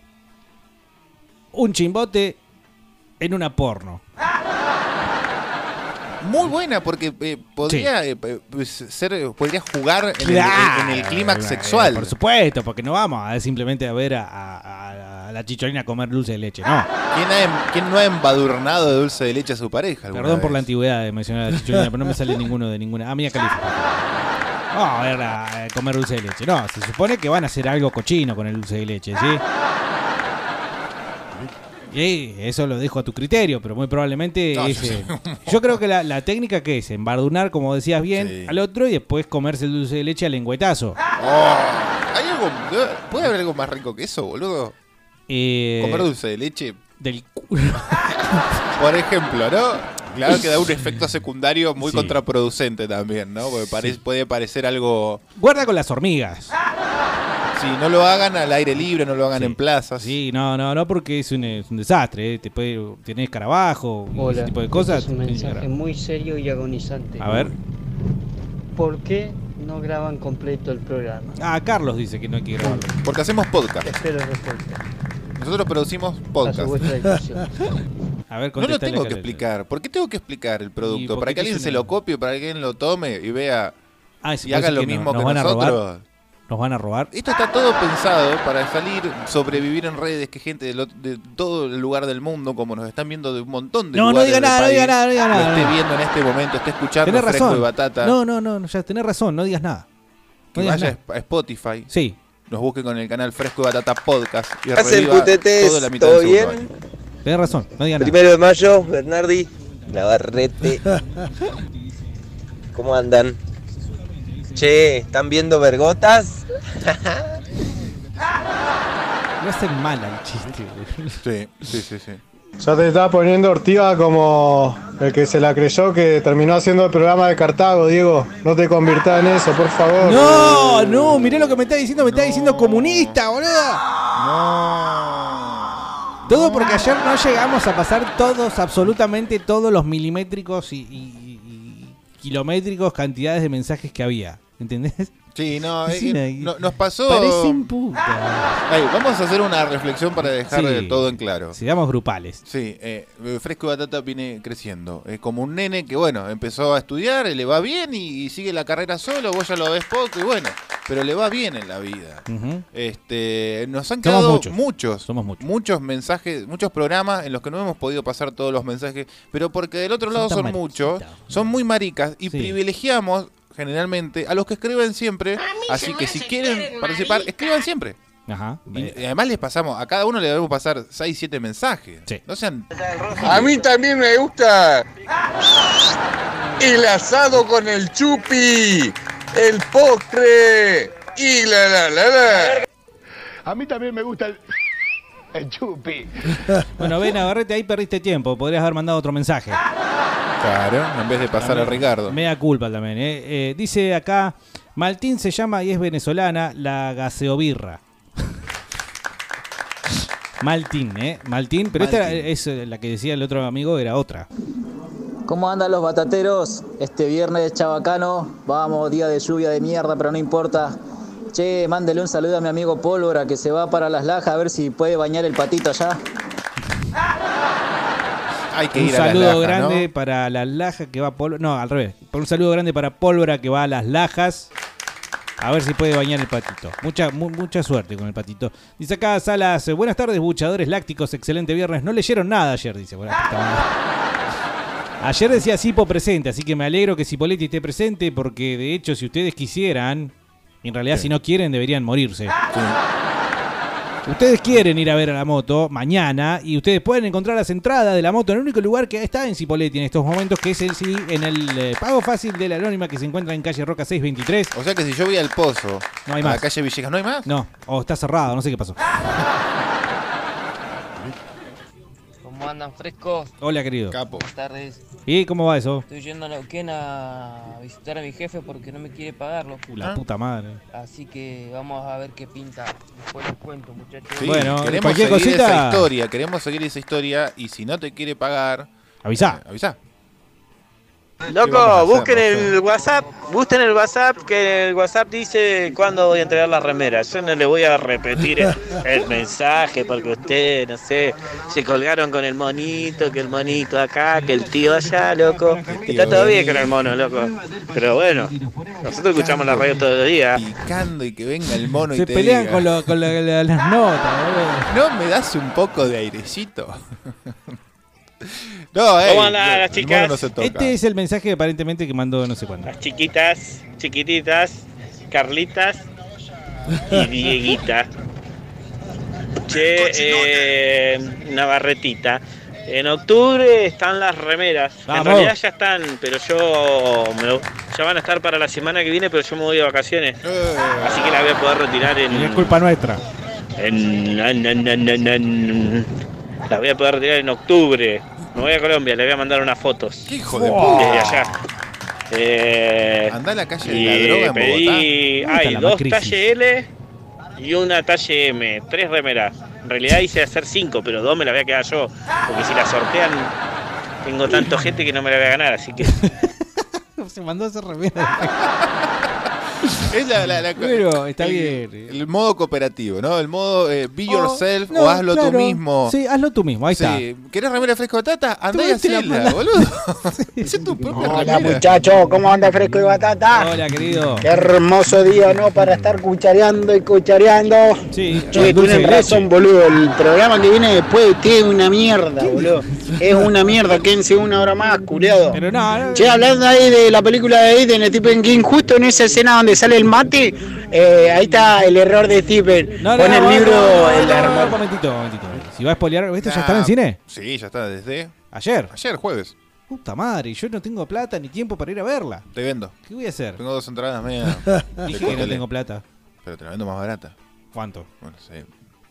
un chimbote en una porno. Muy buena, porque eh, podría eh, eh, ser, eh, podría jugar en, el, Claro, en el clímax eh, sexual. Por supuesto, porque no vamos a simplemente a ver a, a- a la chicholina comer dulce de leche, no. ¿Quién, ha em- quién no ha embadurnado de dulce de leche a su pareja? Perdón por la antigüedad de mencionar a la chicholina, pero no me sale ninguno de ninguna. Ah, mía Califa. No, a ver, a comer dulce de leche. No, se supone que van a hacer algo cochino con el dulce de leche, ¿sí? Y eso lo dejo a tu criterio, pero muy probablemente No, yo creo que la, la técnica que es embardunar, como decías bien, Sí. al otro y después comerse el dulce de leche al lengüetazo. Oh, ¿hay algo, ¿Puede haber algo más rico que eso, boludo? Eh, Comer dulce de leche. Del Por ejemplo, ¿no? Claro que da un efecto secundario muy Sí. contraproducente también, ¿no? Porque pare- puede parecer algo... Guarda con las hormigas. Sí, no lo hagan al aire libre, no lo hagan en plazas. Sí, no, no, no, porque es un, es un desastre. ¿eh? Te puede, tenés escarabajo Hola, ese tipo de cosas. este es un mensaje muy serio y agonizante. A ver. ¿Por qué no graban completo el programa? Ah, Carlos dice que no hay que grabarlo. Porque hacemos podcast. Espero respuesta. Nosotros producimos podcast. A ver, No lo tengo que explicar. ¿Por qué tengo que explicar el producto? Para que alguien se lo copie, para que alguien lo tome y vea Ah, ¿se y haga lo que no- mismo nos que van a robar? nosotros. ¿Nos van a robar? Esto está todo pensado para salir, sobrevivir en redes, que gente del ot- de, todo el lugar del mundo, como nos están viendo de un montón de No, no lugares diga del nada, no país, diga nada, no diga lo nada, esté no. viendo en este momento, esté escuchando Tenés Fresco razón. y Batata, No, no, no, no, ya tenés razón, no digas nada. No que digas vaya nada. a Spotify, Sí. nos busque con el canal Fresco y Batata Podcast y Hacen reviva putetes, toda la mitad ¿todo bien? año. Tenés razón, no digas nada. Primero de mayo, Bernardi, Navarrete. ¿Cómo andan? Che, ¿están viendo vergotas? No hacen mal al chiste. boludo. Sí, sí, sí, sí. Ya te está poniendo Ortiga como el que se la creyó que terminó haciendo el programa de Cartago, Diego. No te convirtás en eso, por favor. No, no, mirá lo que me está diciendo, me está diciendo comunista, boludo. Todo porque ayer no llegamos a pasar todos, absolutamente todos los milimétricos y, y- y kilométricos cantidades de mensajes que había. ¿Entendés? Sí, no, eh, no- nos pasó. Parecen puta. Vamos a hacer una reflexión para dejar Sí. eh, todo en claro. Sigamos grupales. Sí, eh, Fresco y Batata viene creciendo. Es como un nene que, bueno, empezó a estudiar, le va bien y, y sigue la carrera solo, vos ya lo ves poco y bueno, pero le va bien en la vida. Este, nos han quedado muchos. muchos, Somos muchos. muchos mensajes, muchos programas en los que no hemos podido pasar todos los mensajes, pero porque del otro Son lado son muchos, son muy maricas y Sí. privilegiamos generalmente a los que escriben siempre, así que si quieren participar, escriban siempre. Ajá. Y y además les pasamos, a cada uno le debemos pasar 6, 7 mensajes. No sean. A mí también me gusta el asado con el chupi, el postre y la la la la. A mí también me gusta el, el chupi. Bueno, ven, Navarrete, ahí perdiste tiempo. Podrías haber mandado otro mensaje. Claro, en vez de pasar a Ricardo. Me da culpa también. ¿eh? Eh, dice acá, Maltín se llama y es venezolana, la gaseobirra. Maltín, ¿eh? Maltín, pero esta es eh, la que decía el otro amigo, era otra. ¿Cómo andan los batateros? Este viernes chabacano, vamos, día de lluvia de mierda, pero no importa. Che, mándele un saludo a mi amigo Pólvora que se va para las lajas a ver si puede bañar el patito allá. Hay que Un ir a las saludo lajas, grande ¿no? para las lajas que va a Pólvora. No, al revés. Un saludo grande para Pólvora que va a las lajas. A ver si puede bañar el patito. Mucha, mu- mucha suerte con el patito. Dice acá Salas, buenas tardes, buchadores lácticos, excelente viernes. No leyeron nada ayer, dice. Ayer decía Sipo presente, así que me alegro que Cipoletti esté presente, porque de hecho, si ustedes quisieran, en realidad, si no quieren, deberían morirse. Ustedes quieren ir a ver a la moto mañana y ustedes pueden encontrar las entradas de la moto en el único lugar que está en Cipoletti en estos momentos, que es el sí, en el eh, pago fácil de la anónima que se encuentra en calle Roca 623. O sea que si yo voy al pozo, No hay a más. la calle Villegas, ¿no hay más? No, o está cerrado, no sé qué pasó. ¿Cómo andan frescos? Hola, querido. Capo. Buenas tardes. ¿Y cómo va eso? Estoy yendo a Neuquén a visitar a mi jefe porque no me quiere pagarlo. Uh, la puta madre. Así que vamos a ver qué pinta. Después les cuento, muchachos. Sí, Bueno, queremos cualquier seguir cosita- esa historia, queremos seguir esa historia y si no te quiere pagar, Avisá. Eh, avisá. Loco, busquen el WhatsApp, busquen el WhatsApp, que el WhatsApp dice cuándo voy a entregar las remeras. Yo no le voy a repetir el, el mensaje porque ustedes, no sé, se colgaron con el monito, que el monito acá, que el tío allá, loco. Está todo bien con el mono, loco. Pero bueno, nosotros escuchamos la radio todo el día. Picando y que venga el mono y Se te pelean diga, con, lo- con la- la- las notas. ¿No me das un poco de airecito? no, eh. ¿Cómo andan las chicas? No se toca. Este es el mensaje aparentemente que mandó no sé cuándo. Las chiquitas, chiquititas, Carlitas y Dieguita. Che, eh, Navarretita. En octubre están las remeras. Vamos. En realidad ya están, pero yo me ya van a estar para la semana que viene, pero yo me voy de vacaciones. Así que la voy a poder retirar en. Y es culpa nuestra. en- en- en- en- en- en- la voy a poder retirar en octubre. Me voy a Colombia, le voy a mandar unas fotos. hijo de puta. Desde allá. Eh, Andá a la calle de la droga en pedí, Bogotá. hay dos talle L y una talle M, tres remeras. En realidad hice hacer cinco, pero dos me las voy a quedar yo, porque si las sortean tengo tanto gente que no me la voy a ganar, así que Se mandó a hacer remera. Es la, la- la- Pero está el, bien. El modo cooperativo, ¿no? El modo eh, be Oh, yourself no, o hazlo claro. tú mismo. Sí, hazlo tú mismo, ahí está. Sí. ¿Querés remera fresco de tata? Andá y hacela, boludo. Hacé tu propia Hola remera. muchachos, ¿cómo anda fresco y batata? Hola, querido. Qué hermoso día, ¿no? Para estar cuchareando y cuchareando. Sí, Che, tienen razón, boludo. El programa que viene después de usted es una mierda, boludo. Es una mierda, quédense una hora más, culiado. Pero no, no, Che, hablando ahí de la película de Aiden, Stephen King, justo en esa escena donde sale el mate, eh, ahí está el error de Stephen. No, no, Pone no, el libro, no, no, el no, no, arma- un momentito, un momentito. Si va a spoilear, ¿esto ya está en cine? Sí, ya está desde ¿Ayer? ayer, jueves. Puta madre, yo no tengo plata ni tiempo para ir a verla. Te vendo. ¿Qué voy a hacer? Tengo dos entradas medias. Dije que no tengo plata. Pero te la vendo más barata. ¿Cuánto? Bueno, sí.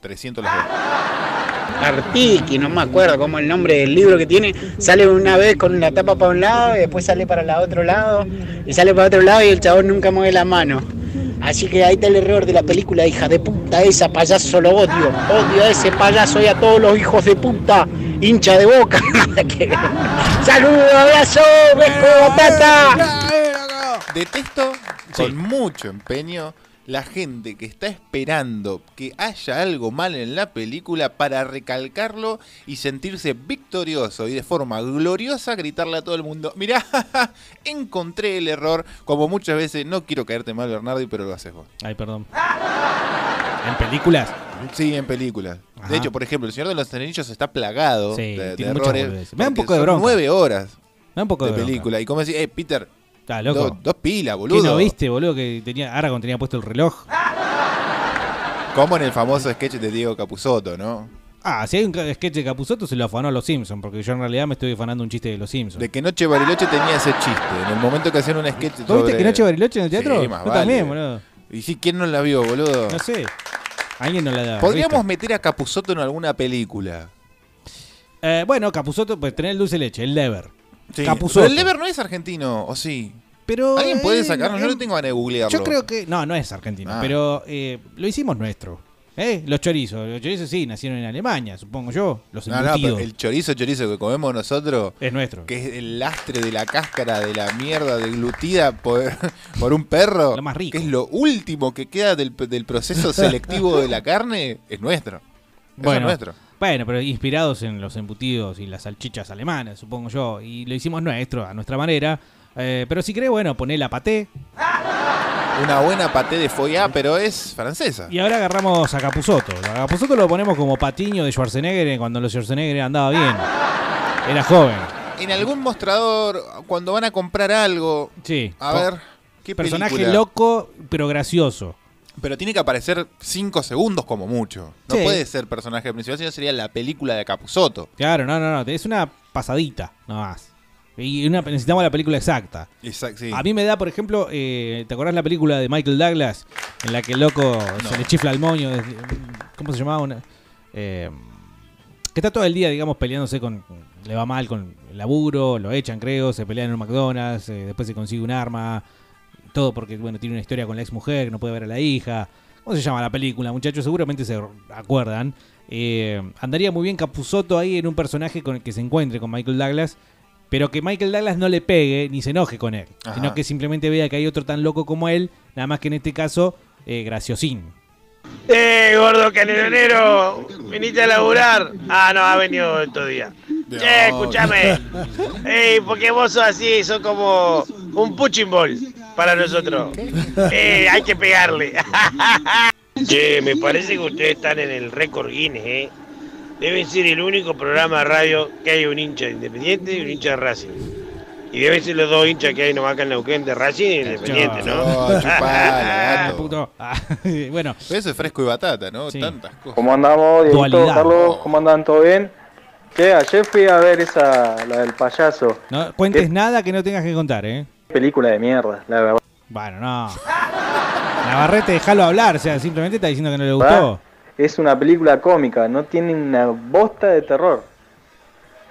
300 las dos. Artiki, no me acuerdo cómo es el nombre del libro que tiene, sale una vez con la tapa para un lado y después sale para el otro lado y sale para otro lado y el chabón nunca mueve la mano. Así que ahí está el error de la película, hija de puta esa, payaso lo odio, odio a ese payaso y a todos los hijos de puta, hincha de boca. Saludos, abrazo, beso, batata. Detesto con mucho empeño la gente que está esperando que haya algo mal en la película para recalcarlo y sentirse victorioso y de forma gloriosa gritarle a todo el mundo, mirá, encontré el error, como muchas veces, no quiero caerte mal Bernardi, pero lo haces vos. Ay, perdón. ¿En películas? Sí, en películas. Ajá. De hecho, por ejemplo, El Señor de los Anillos está plagado Sí, de, de errores. Me da un poco de bronca. nueve horas Me da un poco de, de película. Y como decís, eh, Peter, Está loco. dos, dos pilas, ¿Qué boludo. no viste, boludo? Que tenía Aragorn tenía puesto el reloj. Como en el famoso sketch de Diego Capusotto, ¿no? Ah, si hay un sketch de Capuzotto se lo afanó a los Simpsons, porque yo en realidad me estoy afanando un chiste de los Simpsons. De que Noche Bariloche tenía ese chiste. En el momento que hacían un sketch ¿Vos sobre... viste que Noche Bariloche en el teatro? Sí, más Yo vale. también, boludo. Y sí, ¿quién no la vio, boludo? No sé. Alguien no la da. Podríamos meter a Capusotto en alguna película. Eh, bueno, Capuzotto, pues tener el dulce leche, el lever. Sí. Pero el Lever no es argentino, ¿o sí? Pero, ¿Alguien puede eh, sacarlo? Yo no tengo ganas de googlearlo. Yo creo que. No, no es argentino, Ah. pero eh, lo hicimos nuestro. ¿Eh? Los chorizos. Los chorizos sí, nacieron en Alemania, supongo yo. Los No, no, embutidos. pero el chorizo chorizo que comemos nosotros Es nuestro. que es el lastre de la cáscara de la mierda deglutida por, por un perro, Lo más rico. que es lo último que queda del, del proceso selectivo de la carne, es nuestro. Eso es Bueno, nuestro. Bueno, pero inspirados en los embutidos y las salchichas alemanas, supongo yo. Y lo hicimos nuestro, a nuestra manera. Eh, pero si querés, bueno, poné la paté. Una buena paté de foie, pero es francesa. Y ahora agarramos a Capuzotto. A Capuzotto lo ponemos como patiño de Schwarzenegger cuando los Schwarzenegger andaba bien. Era joven. En algún mostrador, cuando van a comprar algo, Sí. a ver, ¿qué Personaje película? loco, pero gracioso. Pero tiene que aparecer 5 segundos como mucho. No Sí. puede ser personaje principal, sino sería la película de Capusotto. Claro, no, no, no. Es una pasadita, no más. Y una, necesitamos la película exacta. Exacto, sí. A mí me da, por ejemplo, eh, ¿te acordás la película de Michael Douglas? En la que el loco se le chifla el moño. desde- ¿Cómo se llamaba? Una- eh, que está todo el día, digamos, peleándose con. Le va mal con el laburo, lo echan, creo, se pelean en un McDonald's, eh, después se consigue un arma. Todo porque, bueno, tiene una historia con la ex mujer, no puede ver a la hija. ¿Cómo se llama la película, muchachos? Seguramente se acuerdan. eh, andaría muy bien Capusotto ahí en un personaje con el que se encuentre con Michael Douglas, pero que Michael Douglas no le pegue ni se enoje con él, Ajá. sino que simplemente vea que hay otro tan loco como él, nada más que en este caso, eh, graciosín. ¡Eh, gordo canelonero! ¿Viniste a laburar? Ah, no, ha venido estos días. Che, escúchame. Ey, porque vos sos así, sos como un punching ball para nosotros. Eh, hay que pegarle. che, me parece que ustedes están en el récord Guinness, ¿eh? Deben ser el único programa de radio que hay un hincha de Independiente y un hincha de Racing. Y deben ser los dos hinchas que hay nomás acá en Neuquén de Racing y Independiente, ¿no? No, chupala, gato. Puto. Ah, bueno. Eso es fresco y batata, ¿no? Sí. Tantas cosas. ¿Cómo andamos, Dualidad. Carlos? ¿Cómo andan? ¿Todo bien? Che, ayer fui a ver esa, la del payaso. No cuentes nada que no tengas que contar, ¿eh? Película de mierda, la verdad. Bueno, no. Navarrete, déjalo hablar, o sea, simplemente está diciendo que no le gustó. Es una película cómica, no tiene una bosta de terror.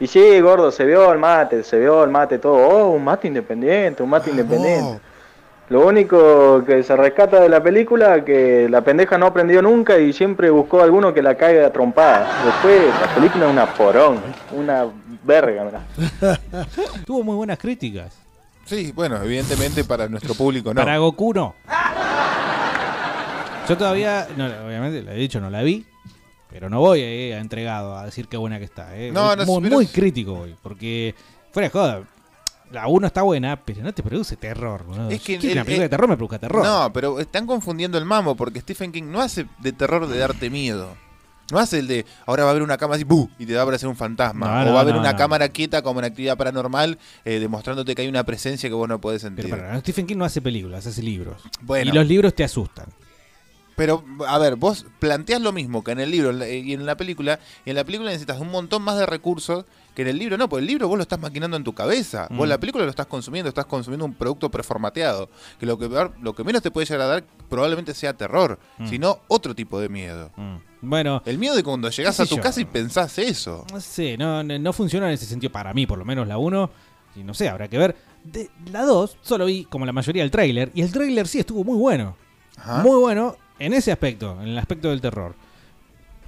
Y sí, gordo, se vio el mate, se vio el mate todo. Oh, un mate independiente, un mate independiente. Lo único que se rescata de la película que la pendeja no aprendió nunca y siempre buscó a alguno que la caiga a trompada. Después, la película es una porón, una verga, mirá. Tuvo muy buenas críticas. Sí, bueno, evidentemente para nuestro público no. Para Goku no. Yo todavía, no, obviamente, le he dicho, no la vi, pero no voy eh, entregado a decir qué buena que está. eh. No, no, muy, pero muy crítico hoy, porque fuera de joda. La 1 está buena, pero no te produce terror. boludo. Es que el- una película el- de terror me produzca terror. No, pero están confundiendo el mambo porque Stephen King no hace de terror de darte miedo. No hace el de ahora va a haber una cámara así ¡bu! y te va a aparecer un fantasma. No, o no, va a haber no, una no. cámara quieta como en actividad paranormal eh, demostrándote que hay una presencia que vos no podés sentir. Pero para, Stephen King no hace películas, hace libros. Bueno. Y los libros te asustan. Pero, a ver, vos planteás lo mismo que en el libro y en la película, y en la película necesitas un montón más de recursos que en el libro no, porque el libro vos lo estás maquinando en tu cabeza. Vos Mm. la película lo estás consumiendo, estás consumiendo un producto preformateado, que lo que, lo que menos te puede llegar a dar probablemente sea terror, Mm. sino otro tipo de miedo. Bueno. El miedo de cuando llegás qué a tu yo. casa y pensás eso. No sé, no, no, funciona en ese sentido para mí, por lo menos la 1. Y no sé, habrá que ver. De, la 2 solo vi como la mayoría el tráiler. Y el tráiler sí estuvo muy bueno. Ajá. Muy bueno en ese aspecto, en el aspecto del terror.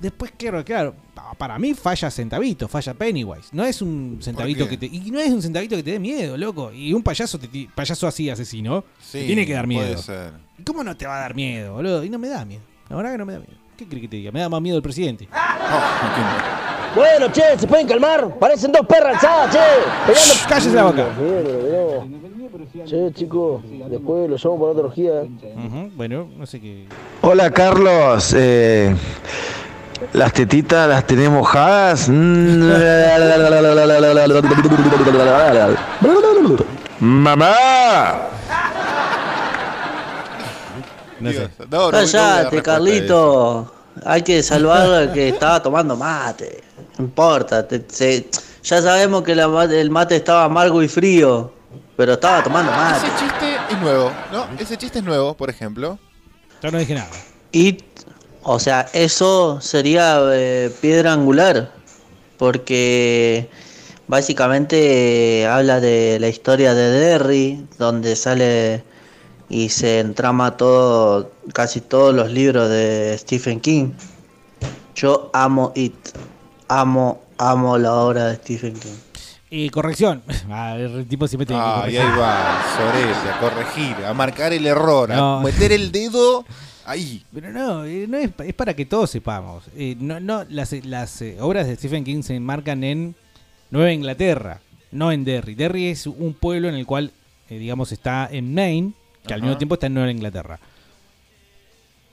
Después, claro, claro, pa- para mí falla Centavito, falla Pennywise. No es un centavito que te. Y no es un centavito que te dé miedo, loco. Y un payaso te payaso así asesino. Sí, te tiene que dar puede miedo. ser. ¿Y ¿Cómo no te va a dar miedo, boludo? Y no me da miedo. La verdad que no me da miedo. ¿Qué crees que te diga? Me da más miedo el presidente. Bueno, che, se pueden calmar. Parecen dos perras alzadas, che. Pegando. Cállese la boca. Che, chicos, después lo llamo para otra orgía. Ujú, Bueno, no sé qué. Hola Carlos, eh, las tetitas las tenés mojadas. Mamá. No sé. No, no, no voy a dar Cállate, respuesta a Carlito. Hay que salvar al que estaba tomando mate. No importa. te- se- ya sabemos que la el mate estaba amargo y frío. Pero estaba tomando mate. Ese chiste es nuevo, ¿no? Ese chiste es nuevo, por ejemplo. Yo no dije nada. Y, o sea, eso sería eh, piedra angular. Porque básicamente eh, habla de la historia de Derry, donde sale y se entrama todo, casi todos los libros de Stephen King. Yo amo It. Amo, amo la obra de Stephen King. Y corrección. Ah, el tipo siempre tiene que Ah, y corregir. ahí va, Sorete, a corregir, a marcar el error, No. a meter el dedo ahí. Pero no, eh, no es, es para que todos sepamos. Eh, no, no, las, las eh, obras de Stephen King se enmarcan en Nueva Inglaterra, no en Derry. Derry es un pueblo en el cual, eh, digamos, está en Maine, que al mismo tiempo está en Nueva Inglaterra.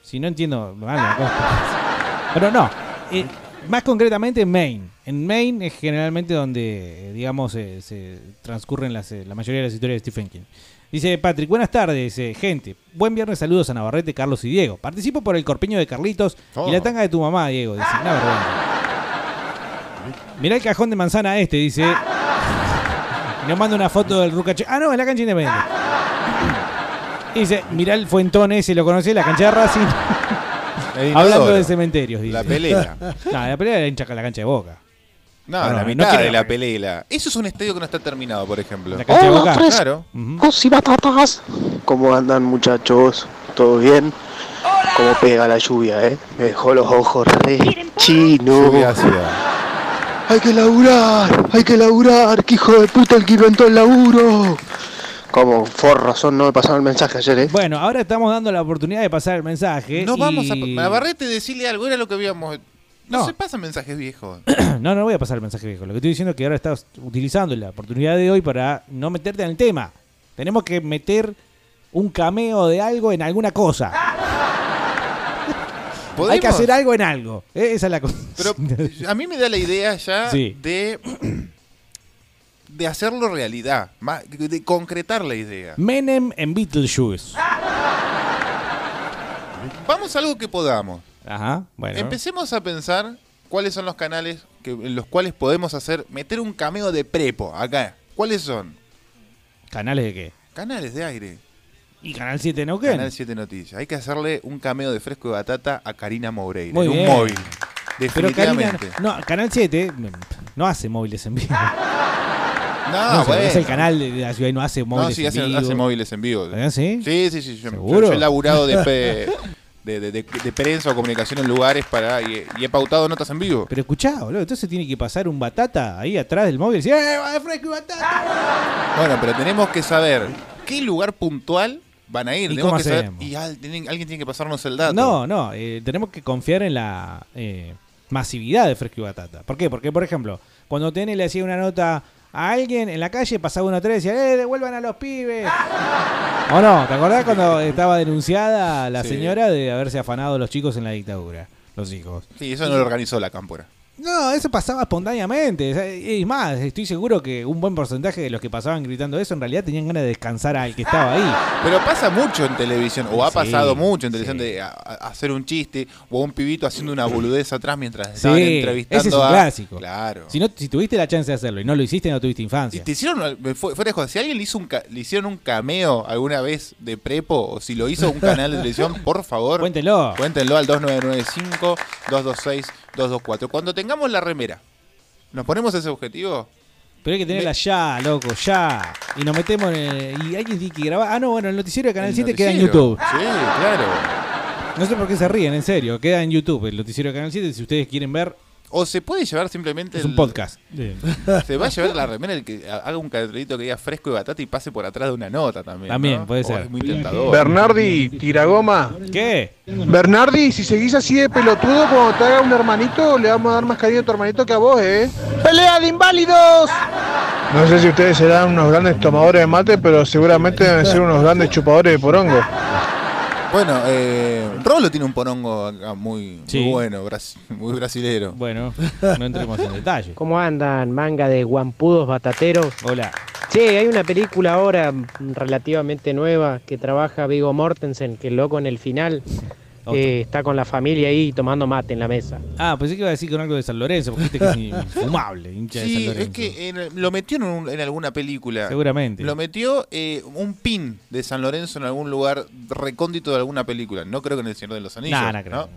Si no entiendo cosa. Pero no, eh, más concretamente en Maine. En Maine es generalmente donde, eh, digamos, eh, se transcurren las, eh, la mayoría de las historias de Stephen King. Dice Patrick, buenas tardes, eh, gente. Buen viernes, saludos a Navarrete, Carlos y Diego. Participo por el corpiño de Carlitos Oh. y la tanga de tu mamá, Diego. Dice, vergüenza. Mirá el cajón de manzana este, dice. Y nos manda una foto del Rucache. Ah, no, es la cancha independiente. Dice, mirá el fuentón ese, lo conocí, la cancha de Racing. Hablando de cementerios, dice. La pelea. no, la pelea era hincha la cancha de Boca. No, No, la no, mitad no quiero- de la pelea. Eso es un estadio que no está terminado, por ejemplo. La cancha de Boca. Claro. y batatas. ¿Cómo andan, muchachos? ¿Todo bien? Como pega la lluvia, ¿eh? Me dejó los ojos re chinos. Hay que laburar, hay que laburar, que hijo de puta el que inventó el laburo. Como forros son, no me pasaron el mensaje ayer, ¿eh? Bueno, ahora estamos dando la oportunidad de pasar el mensaje. No y- vamos a. Navarrete, decirle algo, era lo que habíamos. No, No. se pasan mensajes viejos. No, no voy a pasar el mensaje viejo. Lo que estoy diciendo es que ahora estás utilizando la oportunidad de hoy para no meterte en el tema. Tenemos que meter un cameo de algo en alguna cosa. Hay que hacer algo en algo. Eh, Esa es la cosa. Pero a mí me da la idea ya Sí. de. De hacerlo realidad. más- De concretar la idea. Menem en Beetlejuice. Vamos a algo que podamos. Ajá, bueno. Empecemos a pensar cuáles son los canales que, en los cuales podemos hacer. meter un cameo de prepo acá. ¿Cuáles son? ¿Canales de qué? Canales de aire. ¿Y Canal 7 Neuquén? Canal 7 Noticias. Hay que hacerle un cameo de fresco de batata a Karina Moreira. Muy en bien. un móvil. Pero Karina, Definitivamente. no, Canal 7 mm, no hace móviles en vivo. No, No, bueno. Es el canal de la ciudad y no hace móviles No, sí, en hace, vivo. hace móviles en vivo. ¿Ah, sí? Sí, sí, sí. Yo, ¿Seguro? yo he laburado de, de, de- prensa o comunicación en lugares para y, y he pautado notas en vivo. Pero escuchá, boludo, entonces tiene que pasar un batata ahí atrás del móvil y decir, ¡eh, va de fresco y batata! Bueno, pero tenemos que saber qué lugar puntual van a ir. ¿Y Tenemos que saber- y al- tienen- alguien tiene que pasarnos el dato. No, no, eh, tenemos que confiar en la eh, masividad de fresco y batata. ¿Por qué? Porque, por ejemplo, cuando TN le hacía una nota a alguien en la calle, pasaba uno atrás y decía, ¡eh, devuelvan a los pibes! ¿O no? ¿Te acordás cuando estaba denunciada la Sí. señora de haberse afanado los chicos en la dictadura? Los hijos. Sí, eso no lo organizó la cámpora. No, eso pasaba espontáneamente. Es más, estoy seguro que un buen porcentaje de los que pasaban gritando eso en realidad tenían ganas de descansar al que estaba ahí. Pero pasa mucho en televisión, o ha Sí, pasado mucho en televisión de hacer un chiste, o un pibito haciendo una boludez atrás mientras estaban Sí, entrevistando ese es un a... clásico. Claro. Si, no, si tuviste la chance de hacerlo y no lo hiciste, no tuviste Y infancia. te hicieron, fuera de joda, si alguien le, hizo un ca- le hicieron un cameo alguna vez de prepo, o si lo hizo un canal de televisión, por favor, Cuéntenlo. cuéntenlo al 2995-226-224. Cuando tengamos la remera, ¿nos ponemos ese objetivo? Pero hay que tenerla ya, loco, ya. Y nos metemos en el- Y alguien tiene que grabar. Ah, no, bueno, el noticiero de Canal El 7 queda en. YouTube. Sí, claro. No sé por qué se ríen, en serio. Queda en YouTube el noticiero de Canal 7. Si ustedes quieren ver, O se puede llevar simplemente. es un el- podcast. Se va a llevar la remera el que haga un cartelito que diga fresco de batata y pase por atrás de una nota también. También, ¿no? puede Oh, ser. es muy tentador. Bernardi, tiragoma. ¿Qué? Bernardi, si seguís así de pelotudo, cuando te haga un hermanito, le vamos a dar más cariño a tu hermanito que a vos, ¿eh? ¡Pelea de inválidos! No sé si ustedes serán unos grandes tomadores de mate, pero seguramente deben ser unos grandes chupadores de porongo. Bueno, eh, Rolo tiene un porongo acá muy, Sí. muy bueno, bras- muy brasilero. Bueno, no entremos en detalle. ¿Cómo andan, manga de guampudos batateros? Hola. Che, hay una película ahora mm, relativamente nueva que trabaja Vigo Mortensen, que el loco en el final eh, está con la familia ahí tomando mate en la mesa. Ah, pensé que iba a decir con algo de San Lorenzo, porque viste que es infumable, hincha de San Sí, Lorenzo. es que en- lo metió en, un- en alguna película. Seguramente. Lo metió eh, un pin de San Lorenzo en algún lugar recóndito de alguna película. No creo que en El Señor de los Anillos. Nah, nah, creo, ¿no?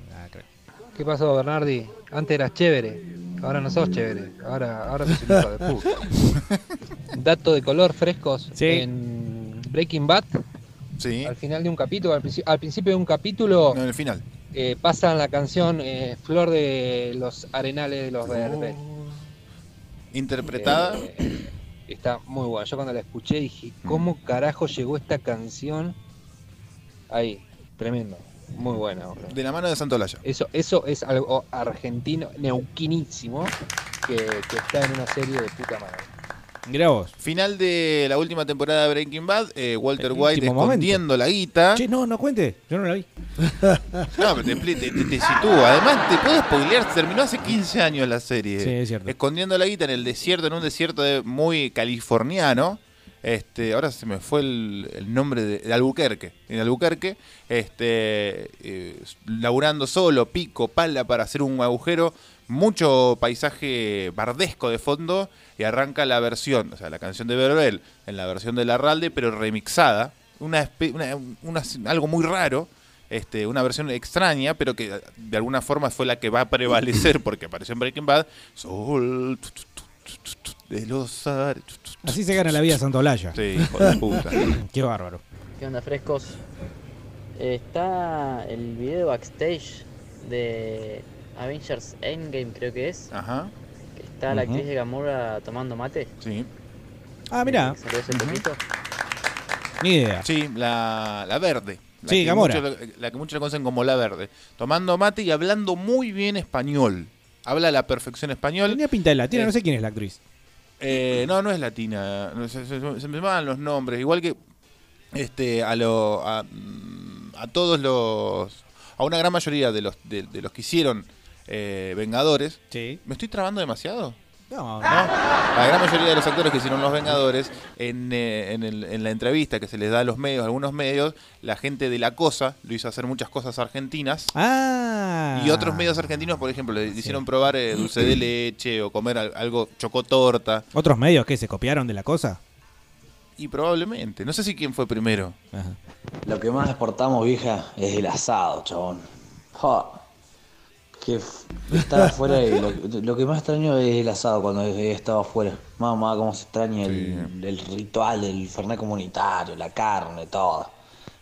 ¿Qué pasó, Bernardi? Antes eras chévere, ahora no sos chévere, ahora, ahora sos de puta. Dato de color frescos en Breaking Bad. Al final de un capítulo, al, princi- al principio de un capítulo. No, en el final. eh, pasan la canción eh, Flor de los Arenales de los Verdes. Interpretada. Eh, está muy buena. Yo cuando la escuché dije, ¿cómo carajo llegó esta canción ahí? Tremendo. Muy buena. De la mano de Santolaya. Eso, eso es algo argentino, neuquinísimo, que, que está en una serie de puta madre. Mirá vos. Final de la última temporada de Breaking Bad. eh, Walter El White escondiendo la guita. Che, no, no cuente. Yo no la vi. No, pero te, te- te- te sitúa. Además, te puedo spoilear. Terminó hace 15 años la serie. Sí, es cierto. Escondiendo la guita en el desierto, en un desierto de- muy californiano. Este, ahora se me fue el, nombre de, Albuquerque. En Albuquerque, este, eh, laburando solo, pico, pala para hacer un agujero. Mucho paisaje bardesco de fondo. Y arranca la versión, o sea, la canción de Verbel en la versión de Larralde, pero remixada. Una, una- una- algo muy raro este, una versión extraña, pero que de alguna forma fue la que va a prevalecer porque apareció en Breaking Bad. De los. Así se gana la vida Santolaya. Sí, hijo de puta. Qué bárbaro. ¿Qué onda, frescos? Está el video backstage de Avengers Endgame, creo que es. Ajá. Que está la actriz de Gamora tomando mate. Sí. Ah, mira. Salió hace poquito. Ni idea. Sí, la, la verde. La Sí, que Gamora. la que muchos la conocen como la verde. Tomando mate y hablando muy bien español. Habla a la perfección español. Tenía pinta de latina, Eh, no sé quién es la actriz. Eh, no, no es latina. Se, se- se me van los nombres. Igual que este a, lo, a, mm, a todos los. A una gran mayoría de los, de, de los que hicieron eh, Vengadores. Sí. ¿Me estoy trabando demasiado? No, La gran mayoría de los actores que hicieron Los Vengadores, en, eh, en, el- en la entrevista que se les da a los medios, a algunos medios, la gente de La Cosa lo hizo hacer muchas cosas argentinas. Ah. Y otros medios argentinos, por ejemplo, le hicieron probar eh, dulce de leche o comer al- algo chocotorta. ¿Otros medios que se copiaron de la cosa? Y probablemente. No sé si quién fue primero. Lo que más exportamos, vieja, es el asado, chabón. Ja. Que estar afuera y lo, lo que más extraño es el asado cuando he estado afuera. Mamá, cómo se extraña el, el ritual del fernet comunitario, la carne, todo.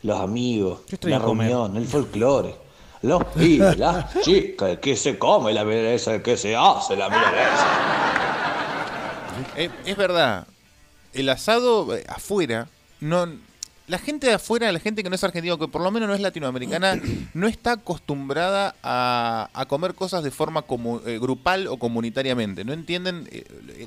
Los amigos, la comer. reunión, el folclore. Los pibes, las chicas, el que se come la milanesa, el que se hace la milanesa. Eh, es verdad. El asado eh, afuera, no. La gente de afuera, la gente que no es argentina, que por lo menos no es latinoamericana, no está acostumbrada a, a comer cosas de forma comu- eh, grupal o comunitariamente. No entienden eh,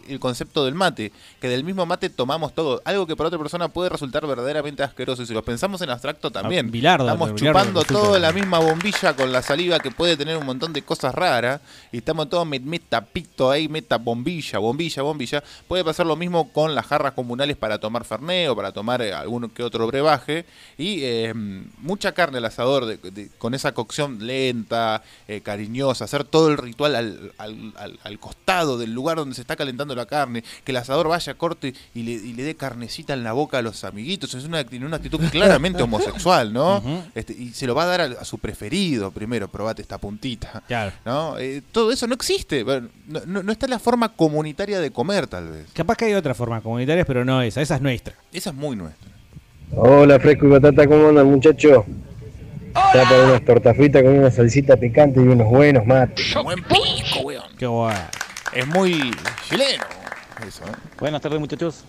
el, concepto del mate, que del mismo mate tomamos todo. Algo que para otra persona puede resultar verdaderamente asqueroso. Y si lo pensamos en abstracto también. Ah, Bilardo, estamos Bilardo chupando resulta- todo la misma bombilla con la saliva que puede tener un montón de cosas raras. Y estamos todos met- meta pito ahí, meta bombilla, bombilla, bombilla. Puede pasar lo mismo con las jarras comunales para tomar fernet o para tomar eh, algún que otro brebaje. Y eh, mucha carne al asador de- de- con esa cocción lenta, eh, cariñosa. Hacer todo el ritual al, al- al- al costado del lugar donde se está calentando la carne. Que el asador vaya, corte y le, y le dé carnecita en la boca a los amiguitos. Es una, una actitud claramente homosexual, ¿no? Este, y se lo va a dar a, a su preferido primero, probate esta puntita. Claro. ¿no? Eh, todo eso no existe. No, no- no está la forma comunitaria de comer, tal vez. Capaz que hay otras formas comunitarias, pero no esa. Esa es nuestra. Esa es muy nuestra. Hola, Fresco y Batata, ¿cómo andan, muchachos? Ya para unas tortas fritas con una salsita picante y unos buenos mates. Buen pico, weón. Qué guay. Es muy chileno. Eso, ¿eh? Buenas tardes muchachos.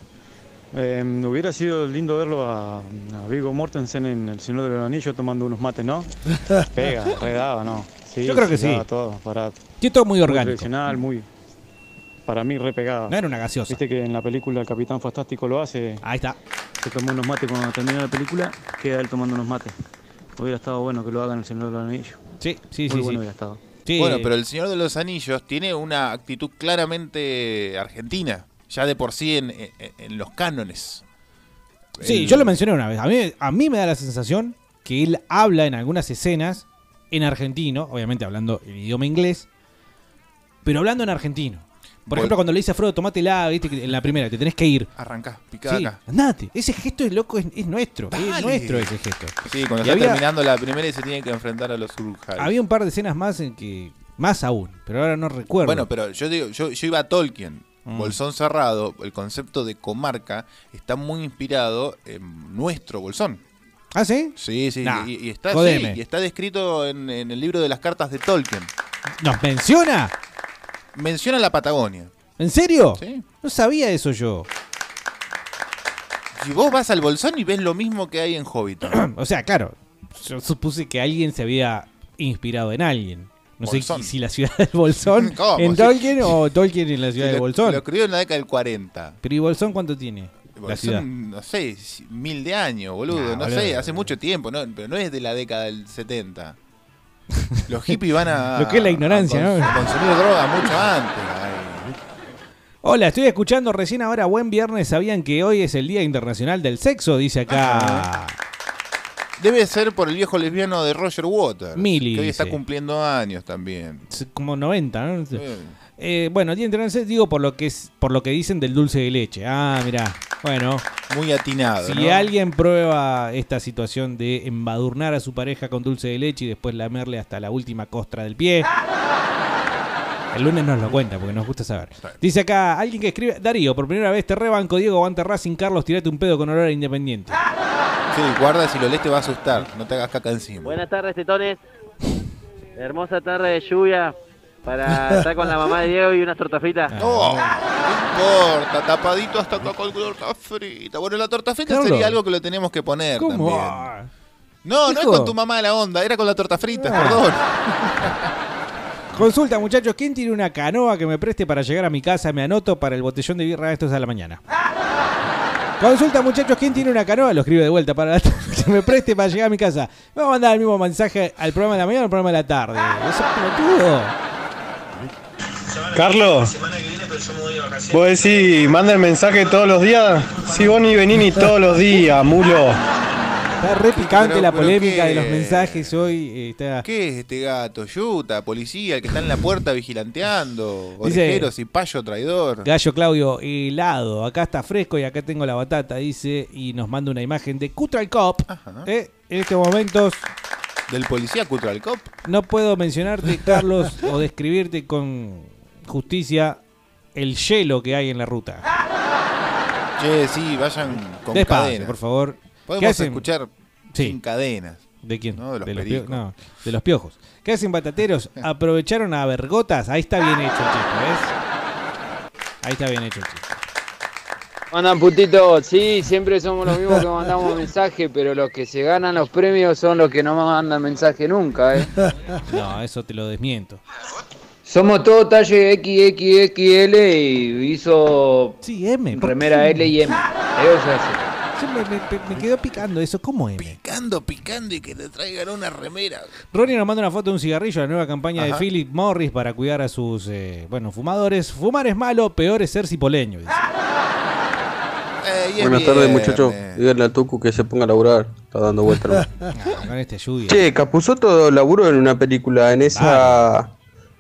Eh, hubiera sido lindo verlo a, a Vigo Mortensen en El Señor de los Anillos tomando unos mates, ¿no? Pega, redaba, ¿no? Sí, Yo creo que sí. todo, para, Sí, todo muy orgánico. tradicional, muy, para mí re pegado. No era una gaseosa. Viste que en la película El Capitán Fantástico lo hace. Ahí está. Se tomó unos mates cuando termina la película, queda él tomando unos mates. Hubiera estado bueno que lo hagan en El Señor de los Anillos. Sí, sí, Muy sí, bueno sí. hubiera estado. Bueno, pero el Señor de los Anillos tiene una actitud claramente argentina. Ya de por sí en, en- en los cánones. Sí, El- yo lo mencioné una vez. A mí, a mí me da la sensación que él habla en algunas escenas en argentino, obviamente hablando el idioma inglés, pero hablando en argentino. Por ejemplo, cuando le dice a Frodo, tomate la, viste que en la primera, te tenés que ir. Arrancá, picá Sí, acá. andate. Ese gesto es loco, es, es nuestro. Es Dale. nuestro ese gesto. Sí, cuando Y está había- terminando la primera y se tiene que enfrentar a los Uruk-hai. Había un par de escenas más en que. Más aún, pero ahora no recuerdo. Bueno, pero yo digo, yo, yo iba a Tolkien. Mm. Bolsón cerrado, el concepto de comarca está muy inspirado en nuestro Bolsón. ¿Ah, sí? Sí, sí, Nah, y, y está, sí, jodeme. y está descrito en, en el libro de las cartas de Tolkien. ¿Nos menciona? Menciona la Patagonia. ¿En serio? Sí. No sabía eso yo. Si vos vas al Bolsón y ves lo mismo que hay en Hobbiton. o sea, claro, yo supuse que alguien se había inspirado en alguien. No Bolsón. sé si la ciudad del Bolsón ¿Cómo? en. Tolkien o Tolkien en la ciudad Sí, de lo- Bolsón. Lo escribió en la década del 40. Pero ¿y Bolsón cuánto tiene? la Bolsón, ciudad. no sé, mil de años, boludo. Nah, no boludo. sé, hace mucho tiempo, ¿no? pero no es de la década del 70. Los hippies van a. Lo que es la ignorancia, a cons- ¿no? a consumir droga mucho antes. ay. Hola, estoy escuchando recién ahora, buen viernes. ¿Sabían que hoy es el Día Internacional del Sexo? Dice acá. Debe ser por el viejo lesbiano de Roger Waters. Mili, Que hoy está cumpliendo años también. Como 90, ¿no? Sí. Eh, bueno, Día Internacional, digo por lo que es, por lo que dicen del dulce de leche. Ah, mirá. Bueno. Muy atinado. Si ¿no? alguien prueba esta situación de embadurnar a su pareja con dulce de leche y después lamerle hasta la última costra del pie. El lunes nos lo cuenta porque nos gusta saber. Dice acá alguien que escribe: Darío, por primera vez te rebanco, Diego, aguanta Racing, Carlos, tirate un pedo con olor a independiente. Sí, guarda, si lo lees te va a asustar. No te hagas caca encima. Buenas tardes, tetones. Hermosa tarde de lluvia para estar con la mamá de Diego y unas tortas fritas. No, no importa, tapadito hasta acá con torta frita. Bueno, la torta frita Carlos. sería algo que lo tenemos que poner ¿Cómo? también. No, no es Hijo. con tu mamá la onda, era con la torta frita, Ah. perdón. Consulta, muchachos, ¿quién tiene una canoa que me preste para llegar a mi casa? Me anoto para el botellón de birra estos a la mañana. Consulta, muchachos, ¿quién tiene una canoa? Lo escribe de vuelta para la tarde, que me preste para llegar a mi casa. Me va a mandar el mismo mensaje al programa de la mañana o al programa de la tarde. Eso es pelotudo. Carlos, ¿vos decís, manda el mensaje todos los días? Si vos ni venís ni todos los días, mulo. Está re picante Pero- la pero polémica ¿qué? de los mensajes hoy. eh, está... ¿Qué es este gato? Yuta, policía, el que está en la puerta vigilanteando. Dice- Orejeros y payo traidor. Gallo Claudio, helado. Acá está fresco y acá tengo la batata, dice. Y nos manda una imagen de Cutral Cop. Eh, en estos momentos. ¿Del policía Cutral Cop? No puedo mencionarte, Carlos, o describirte con justicia el hielo que hay en la ruta. Che, sí, vayan con Despacio, cadenas. por favor. ¿Qué Podemos hacen? escuchar Sí. sin cadenas. ¿De quién? No, de los pio- pericos. no, de los piojos. ¿Qué hacen batateros? ¿Aprovecharon a vergotas? Ahí está bien hecho el chiste, ¿ves? Ahí está bien hecho el chiste. Mandan putito, sí, siempre somos los mismos que mandamos mensaje, pero los que se ganan los premios son los que no mandan mensaje nunca, ¿eh? No, eso te lo desmiento. Somos todos talle XXXL y hizo sí, M, ¿por remera? L y M. Eso se hace. Me, me- me quedó picando eso. ¿Cómo M? Picando, picando y que te traigan una remera. Ronnie nos manda una foto de un cigarrillo, la nueva campaña Ajá. de Philip Morris para cuidar a sus, eh, bueno, fumadores. Fumar es malo, peor es ser cipoleño. dice. Eh, Buenas tardes, muchachos. Díganle a Tucu que se ponga a laburar. Está dando vueltas. nomás. Ah, con este lluvia. che, Capuzoto laburó en una película, en esa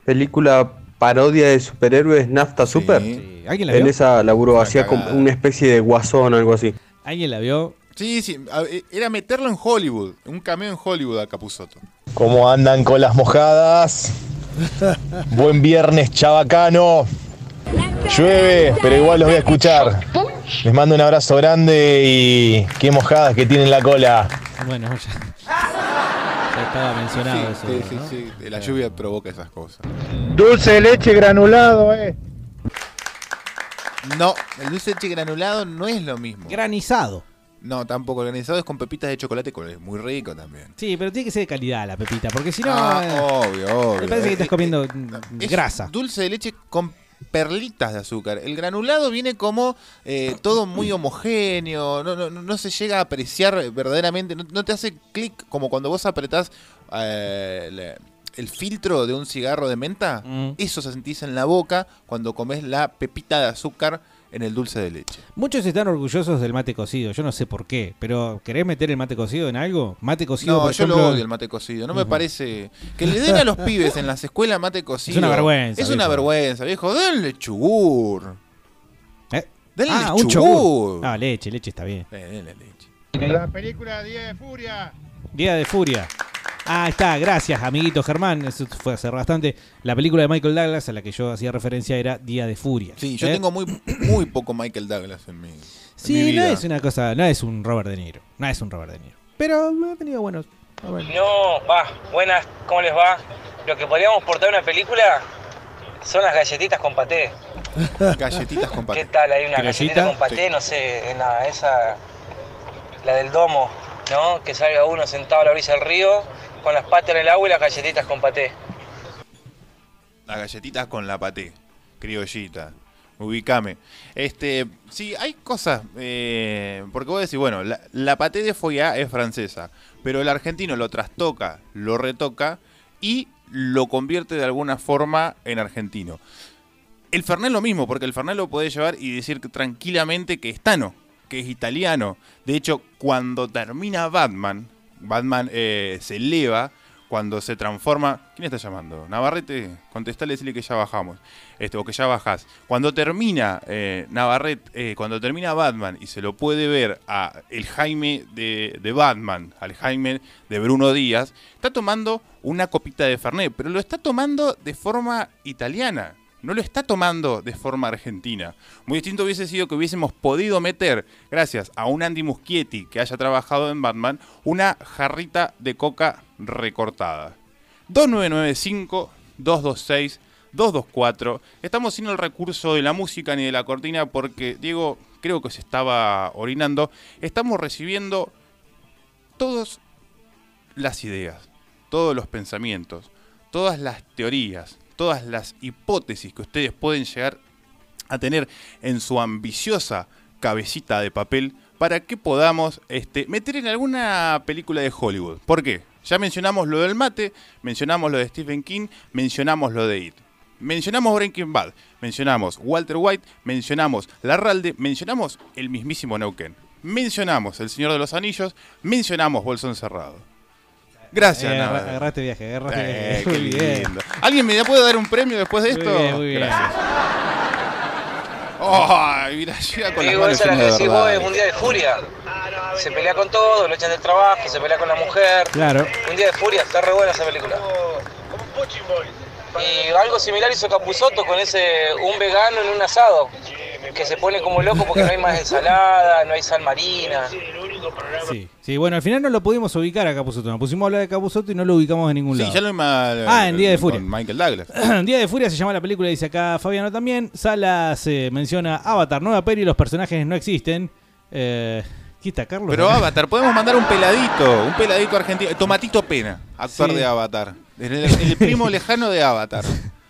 película parodia de superhéroes Nafta Super. ¿Alguien la En vio? esa laburó, Una hacía como una especie de guasón o algo así. ¿Alguien la vio? Sí, sí. eh, Era meterlo en Hollywood. Un cameo en Hollywood a Capuzoto. ¿Cómo andan con las mojadas? Buen viernes, chabacano. Llueve, pero igual los voy a escuchar. Les mando un abrazo grande y qué mojadas que tienen la cola. Bueno, ya, ya estaba mencionado Sí, eso. sí, sí, ¿no? sí. La lluvia provoca esas cosas. Dulce de leche granulado, eh. No, el dulce de leche granulado no es lo mismo. Granizado. No, tampoco. El granizado es con pepitas de chocolate, que es muy rico también. Sí, pero tiene que ser de calidad la pepita, porque si no. Ah, eh, obvio, obvio. Me parece que Eh, estás comiendo eh, es grasa. Dulce de leche con perlitas de azúcar. El granulado viene como eh, todo muy homogéneo, no, no, no se llega a apreciar verdaderamente, no, no te hace clic como cuando vos apretás eh, el filtro de un cigarro de menta. Mm. Eso se sentís en la boca cuando comes la pepita de azúcar en el dulce de leche. Muchos están orgullosos del mate cocido, yo no sé por qué, pero ¿querés meter el mate cocido en algo? Mate cocido, No, por yo ejemplo. lo odio el mate cocido. No me parece. Que le den a los pibes en las escuelas mate cocido. una vergüenza, Es una viejo. vergüenza, viejo. Denle chugur. ¿Eh? Denle Ah, un chugur. Ah, leche, leche está bien. Eh, denle leche. La película Día de Furia. Día de Furia. Ah, está, gracias, amiguito Germán. Eso fue hace bastante. La película de Michael Douglas a la que yo hacía referencia era Día de Furia. Sí, yo ¿Eh? tengo muy, muy poco Michael Douglas en mi, en mi Sí, no vida. es una cosa, no es un Robert De Niro. No es un Robert De Niro. Pero ha tenido buenos. No, va, buenas, ¿cómo les va? Lo que podríamos portar en una película son las galletitas con paté. Galletitas con paté. ¿Qué tal? Hay una galletita con paté, Sí. no sé, en la, esa, la del domo, ¿no? Que salga uno sentado a la orilla del río con las patas en el agua y las galletitas con paté. Las galletitas con la paté. Criollita. Ubicame. Este, sí, hay cosas. eh, porque vos decís, bueno, la, paté de foie es francesa. Pero el argentino lo trastoca, lo retoca y lo convierte de alguna forma en argentino. El Fernet lo mismo, porque el Fernet lo puede llevar y decir tranquilamente que es tano, que es italiano. De hecho, cuando termina Batman, Batman eh, se eleva, cuando se transforma... ¿Quién está llamando? Navarrete, contestale, decirle que ya bajamos, este, o que ya bajás. Cuando termina eh, Navarrete, eh, cuando termina Batman y se lo puede ver a el Jaime de, de Batman, al Jaime de Bruno Díaz, está tomando una copita de Fernet, pero lo está tomando de forma italiana. No lo está tomando de forma argentina. Muy distinto hubiese sido que hubiésemos podido meter, gracias a un Andy Muschietti que haya trabajado en Batman, una jarrita de coca recortada. 2995 226 224. Estamos sin el recurso de la música ni de la cortina porque Diego creo que se estaba orinando. Estamos recibiendo todas las ideas, todos los pensamientos, todas las teorías, todas las hipótesis que ustedes pueden llegar a tener en su ambiciosa cabecita de papel para que podamos este, meter en alguna película de Hollywood. ¿Por qué? Ya mencionamos lo del mate, mencionamos lo de Stephen King, mencionamos lo de It. Mencionamos Breaking Bad, mencionamos Walter White, mencionamos Larralde, mencionamos el mismísimo Neuquén, mencionamos El Señor de los Anillos, mencionamos Bolsón Cerrado. Gracias, Eh, nada. agarraste viaje, agarraste Eh, viaje. qué Muy bien. lindo. ¿Alguien me puede dar un premio después de Muy esto? bien, muy bien. Gracias. Ay, mira, llega con las manos esa es la llenas que de decís vos, es un día de furia. Se pelea con todo, lo echan del trabajo, se pelea con la mujer. Claro. Un día de furia, está re buena esa película. Y algo similar hizo Capuzotto con ese un vegano en un asado, que se pone como loco porque no hay más ensalada, no hay sal marina. Sí, sí, bueno, al final no lo pudimos ubicar a Capuzotto. Nos pusimos a hablar de Capuzotto y no lo ubicamos en ningún Sí, lado. ya lo mal. Ah, en Día de Furia. Con Michael Douglas. Día de Furia se llama la película, dice acá Fabiano también. Salas eh, menciona Avatar, nueva peli, los personajes no existen. Eh, ¿Qué está, Carlos? Pero Avatar, podemos mandar un peladito, un peladito argentino. Tomatito Pena, actor Sí. de Avatar. El, el primo lejano de Avatar.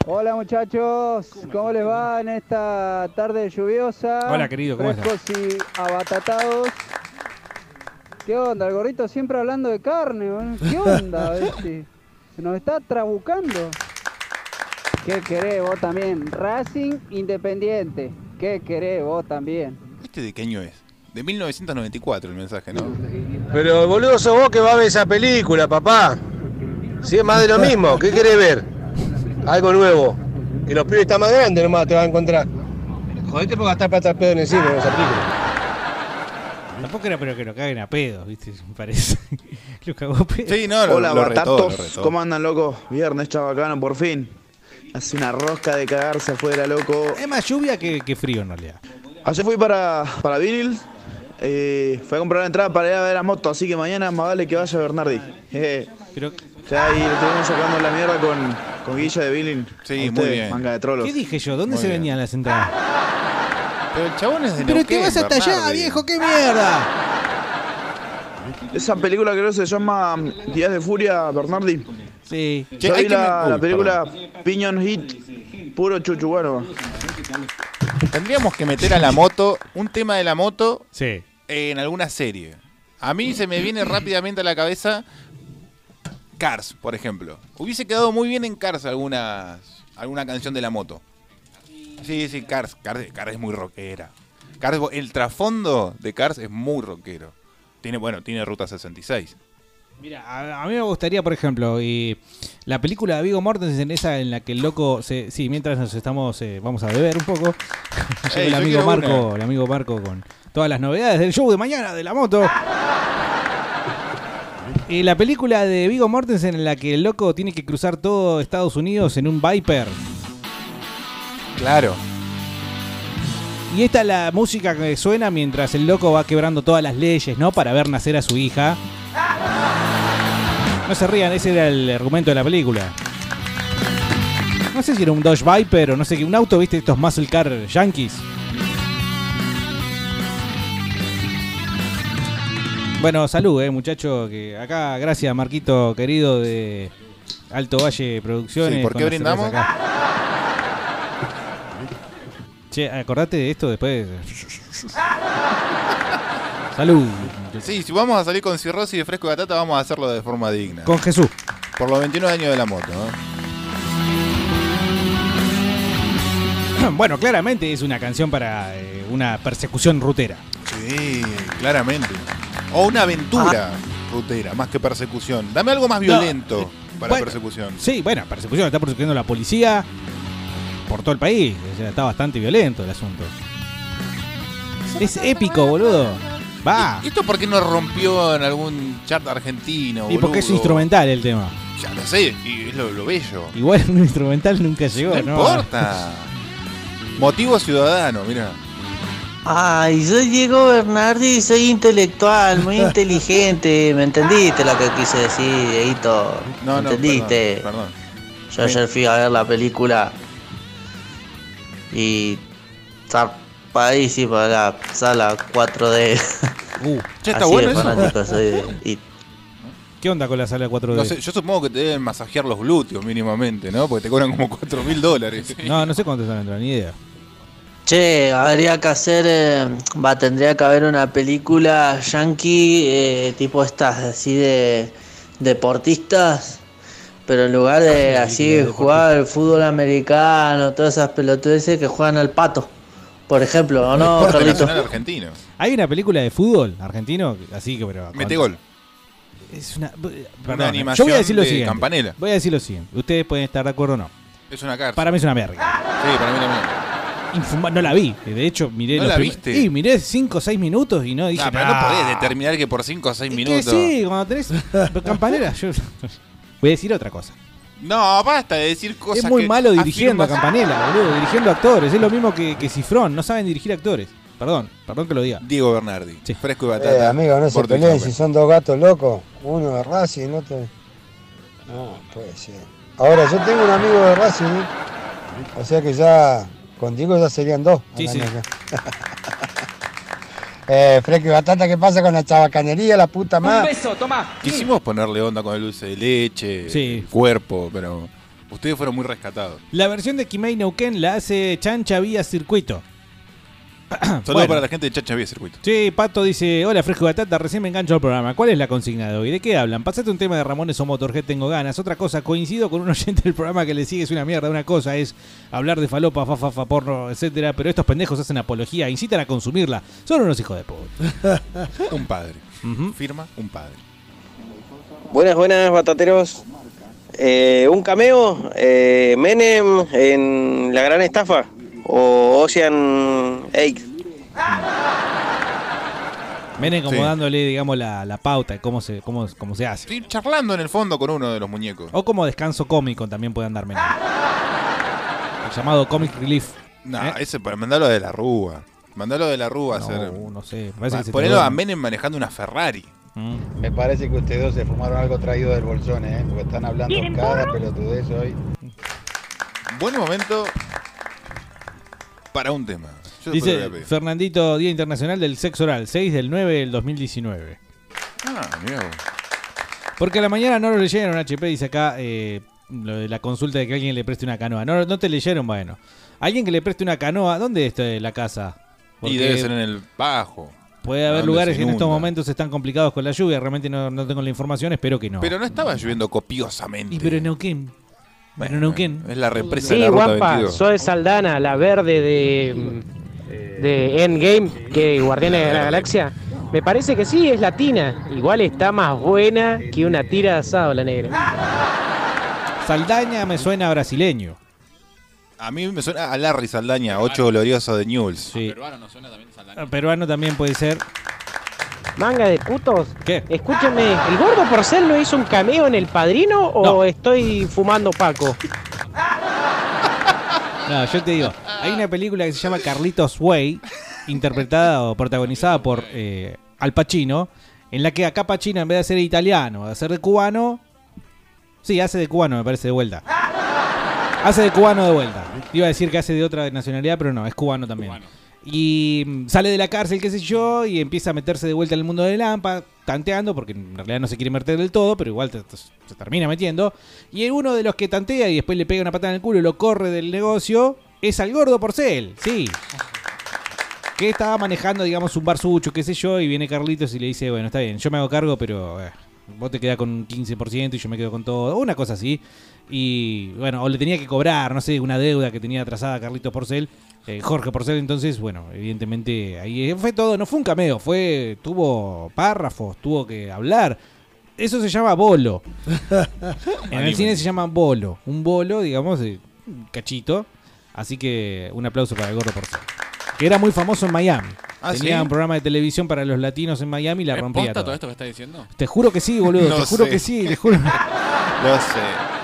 Hola muchachos, ¿cómo les va en esta tarde lluviosa? Hola, querido, ¿cómo Frescos y abatatados. ¿Qué onda? El gorrito siempre hablando de carne, ¿no? ¿qué onda? este? Se nos está trabucando. ¿Qué querés vos también? Racing Independiente. ¿Qué querés vos también? ¿Este de qué año es? De 1994 el mensaje, ¿no? Pero boludo sos vos que va a ver esa película, papá. Si es más de lo mismo, ¿qué querés ver? Algo nuevo. Que los pibes están más grandes nomás te vas a encontrar. Jodete por gastar plata al pedo en el cine en esa película. Tampoco era pero que lo caguen a pedos, ¿viste? Me parece. lo cagó a pedos. Sí, no, Hola, batatos. ¿Cómo andan, loco? Viernes chabacano, por fin. Hace una rosca de cagarse afuera, loco. Es más lluvia que, que frío en realidad. Ayer fui para, para Vinil. Eh, fui a comprar la entrada para ir a ver a moto, así que mañana más vale que vaya Bernardi. Eh, Pero... Ya ahí le estuvimos sacando la mierda con, con Guilla de Vinil. Sí, muy bien. Manga de trolos. ¿Qué dije yo? ¿Dónde Muy se bien. venían las entradas? Pero el chabón es de Pero te vas hasta allá, viejo, qué mierda. Esa película creo que se llama Días de Furia, Bernardi. Sí. Yo Che, hay vi que la, me- la Uy, película Piñon Hit, puro chuchu, bueno. Tendríamos que meter a la moto, un tema de la moto Sí. en alguna serie. A mí se me viene rápidamente a la cabeza Cars, por ejemplo. Hubiese quedado muy bien en Cars algunas, alguna canción de la moto. Sí, sí, Cars. Cars, Cars es muy rockera. Cars, el trasfondo de Cars es muy rockero. Tiene, bueno, tiene Ruta 66. Mira, a, a mí me gustaría, por ejemplo, y la película de Vigo Mortensen, esa en la que el loco se, sí, mientras nos estamos, eh, vamos a beber un poco. Ey, el amigo Marco, una. el amigo Marco con todas las novedades del show de mañana de la moto. Y la película de Vigo Mortensen en la que el loco tiene que cruzar todo Estados Unidos en un Viper. Claro. Y esta es la música que suena mientras el loco va quebrando todas las leyes, ¿no? Para ver nacer a su hija. No se rían, ese era el argumento de la película. No sé si era un Dodge Viper o no sé qué, un auto, ¿viste? Estos muscle car yankees. Bueno, salud, eh, muchacho. Que acá, gracias, Marquito querido de Alto Valle Producciones. Sí, ¿por qué brindamos? acá. Che, acordate de esto después. Salud. Sí, si vamos a salir con cirrosis de fresco y batata, vamos a hacerlo de forma digna. Con Jesús. Por los 21 años de la moto, ¿no? Bueno, claramente es una canción para eh, una persecución rutera. Sí, claramente. O una aventura rutera, más que persecución. Dame algo más violento para bueno, persecución. Sí, bueno, persecución, está persiguiendo la policía por todo el país. O sea, está bastante violento el asunto. Es épico, boludo. Va. ¿Y esto por qué no rompió en algún chart argentino? Y porque es boludo? instrumental el tema. Ya lo sé, y es lo, lo bello. Igual un instrumental nunca llegó, no ¿no? importa. Motivo ciudadano, mira. Ay, soy Diego Bernardi, soy intelectual, muy inteligente. ¿Me entendiste lo que quise decir, Dieguito? No, ¿Me no, entendiste? perdón, Yo ayer fui a ver la película y zapadísima la sala 4D. Uh, Che, está Así bueno de eso. fanático soy de. ¿Qué onda con la sala 4D? No sé, yo supongo que te deben masajear los glúteos mínimamente, ¿no? Porque te cobran como 4 mil dólares. No, no sé cuánto están entrando, ni idea. Che, habría que hacer, eh, va, tendría que haber una película yankee, eh, tipo estas, así de deportistas, pero en lugar de así jugar al fútbol americano, todas esas pelotudeces que juegan al pato, por ejemplo, ¿o no, Deporte Carlito? nacional argentino. Hay una película de fútbol argentino, así que pero. Mete gol. Es una. Una Perdón, animación yo voy a decir lo de siguiente. Campanella. Voy a decir lo siguiente. Ustedes pueden estar de acuerdo o no. Es una cárcel. Para mí es una verga. Sí, para mí también. Infuma- no la vi. De hecho, miré ¿No los la viste? Sí, miré 5 o 6 minutos y no dije Ah, pero "Nah". no podés determinar que por 5 o 6 Que minutos. sí, cuando tenés campanera, yo voy a decir otra cosa. No, basta de decir cosas es muy que malo dirigiendo a Campanella, boludo, dirigiendo actores. Es lo mismo que, que Cifrón, no saben dirigir actores. Perdón, perdón que lo diga. Diego Bernardi, fresco y Eh, batata. amigo, no se peleen si son dos gatos locos. Uno de Racing, otro. No, puede ser. Ahora, yo tengo un amigo de Racing, ¿eh? o sea que ya contigo ya serían dos. Sí, sí. eh, Fresco y Batata, ¿qué pasa con la chabacanería, la puta madre? toma. Quisimos ponerle onda con el dulce de leche, Sí. cuerpo, pero ustedes fueron muy rescatados. La versión de Kimei Neuquén la hace Chancha vía circuito. Saludos Bueno. para la gente de Chacha Vía Circuito. Sí, Pato dice, hola Fresco y Batata, recién me engancho al programa. ¿Cuál es la consigna de hoy? ¿De qué hablan? Pasate un tema de Ramones o Motorhead, tengo ganas. Otra cosa, coincido con un oyente del programa que le sigue, es una mierda. Una cosa es hablar de falopa, fa, fa, fa, porno, etcétera, pero estos pendejos hacen apología, incitan a consumirla. Son unos hijos de puta. Un padre. Firma un padre. Buenas, buenas, batateros. Eh, un cameo, eh, Menem en La Gran Estafa o Ocean 8. Vienen como Sí. dándole, digamos, la, la pauta de cómo se, cómo, cómo se hace. Estoy charlando en el fondo con uno de los muñecos. O como descanso cómico también pueden darme. El llamado Comic Relief. No, ¿Eh? ese para mandarlo de la Rúa. Mandalo de la Rúa a No, hacer. no sé, parece que se te Ponelo a duerme. Menem manejando una Ferrari. Me parece que ustedes dos se fumaron algo traído del bolsón, ¿eh? Porque están hablando cada pelotudez hoy. Buen momento para un tema. Yo Dice. Fernandito, Día Internacional del Sexo Oral, 6 del 9 del 2019. Ah, vos. Porque a la mañana no lo leyeron, HP dice acá eh, lo de la consulta de que alguien le preste una canoa. No, no te leyeron, bueno. Alguien que le preste una canoa, ¿dónde está la casa? Y debe ser en el bajo. Puede haber lugares que en estos momentos están complicados con la lluvia. Realmente no, no tengo la información, espero que no. Pero no estaba lloviendo copiosamente. Y pero en Neuquén. En Neuquén. Es la represa Sí, de la ruta guapa, 22. soy Saldana, la verde de, de Endgame, que Guardianes de la Galaxia. Me parece que sí, es latina. Igual está más buena que una tira de asado, la negra. Saldaña me suena brasileño. A mí me suena a Larry Saldaña, 8 glorioso de Newell's. Sí. Peruano no suena también Saldaña. Ah, Peruano también puede ser. Manga de putos. ¿Qué? Escúchame, ¿el gordo porcel no hizo un cameo en El Padrino o No. estoy fumando Paco? No, yo te digo, hay una película que se llama Carlitos Way, interpretada o protagonizada por eh, Al Pacino, en la que acá Pacino, en vez de ser italiano, de hacer de cubano, sí, hace de cubano, me parece, de vuelta. Hace de cubano de vuelta. Iba a decir que hace de otra nacionalidad, pero no, es cubano también. Y sale de la cárcel, qué sé yo, y empieza a meterse de vuelta en el mundo de Lampa, tanteando, porque en realidad no se quiere meter del todo, pero igual te- se termina metiendo. Y uno de los que tantea y después le pega una patada en el culo y lo corre del negocio es al gordo Porcel, sí. Que estaba manejando, digamos, un bar sucho, qué sé yo, y viene Carlitos y le dice, bueno, está bien, yo me hago cargo, pero eh, vos te quedás con un 15% y yo me quedo con todo, una cosa así. Y bueno, o le tenía que cobrar, no sé, una deuda que tenía atrasada Carlitos Porcel, eh, Jorge Porcel, entonces, bueno, evidentemente ahí fue todo, no fue un cameo, fue, tuvo párrafos, tuvo que hablar. Eso se llama bolo. en el cine se llama bolo. Un bolo, digamos, cachito. Así que un aplauso para el gordo Porcel. Que era muy famoso en Miami. ¿Ah, Tenía sí? un programa de televisión para los latinos en Miami y la ¿Es rompía toda. todo esto que está diciendo? Te juro que sí, boludo. No te juro sé. que sí, te juro. Lo No sé.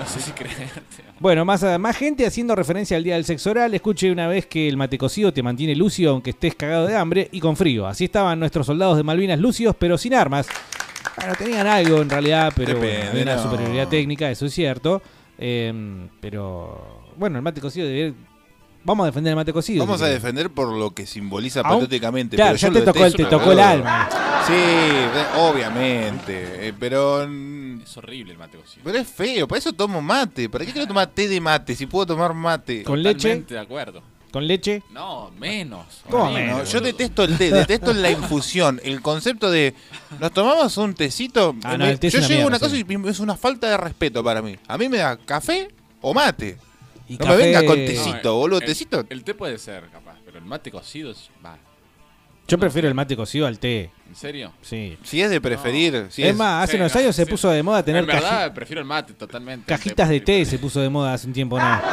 No sé si creerte. Bueno, más, más gente haciendo referencia al día del sexo oral. Escuche una vez que el mate cocido te mantiene lucio aunque estés cagado de hambre y con frío. Así estaban nuestros soldados de Malvinas lucios, pero sin armas. Bueno, tenían algo en realidad, pero bueno, Depende, había una no. superioridad técnica, eso es cierto. Eh, pero bueno, el mate cocido debe- Vamos a defender el mate cocido. Vamos a defender por lo que simboliza Aún- patéticamente. claro, pero ya yo te lo tocó te tocó el alma. Sí, obviamente. eh, pero. Es horrible el mate cocido. Pero es feo, para eso tomo mate. ¿Para qué quiero tomar té de mate si puedo tomar mate? ¿Con leche? Totalmente de acuerdo. ¿Con leche? No, menos. ¿Cómo Horrible, menos? Yo detesto el té, detesto la infusión. El concepto de nos tomamos un tecito. Ah, no, me- el té es yo una llego a mierda, una cosa sí. y es una falta de respeto para mí. A mí me da café o mate. Y no café- me vengas con No, tecito, boludo. el- Tecito. El té puede ser, capaz, pero el mate cocido es. Va. Yo prefiero el mate cocido al té. ¿En serio? Sí. Si es de preferir. si es, más, hace Sí, unos no, años se puso de moda tener En verdad, caji- prefiero el mate totalmente. cajitas de té, se puso de moda hace un tiempo, ¿no?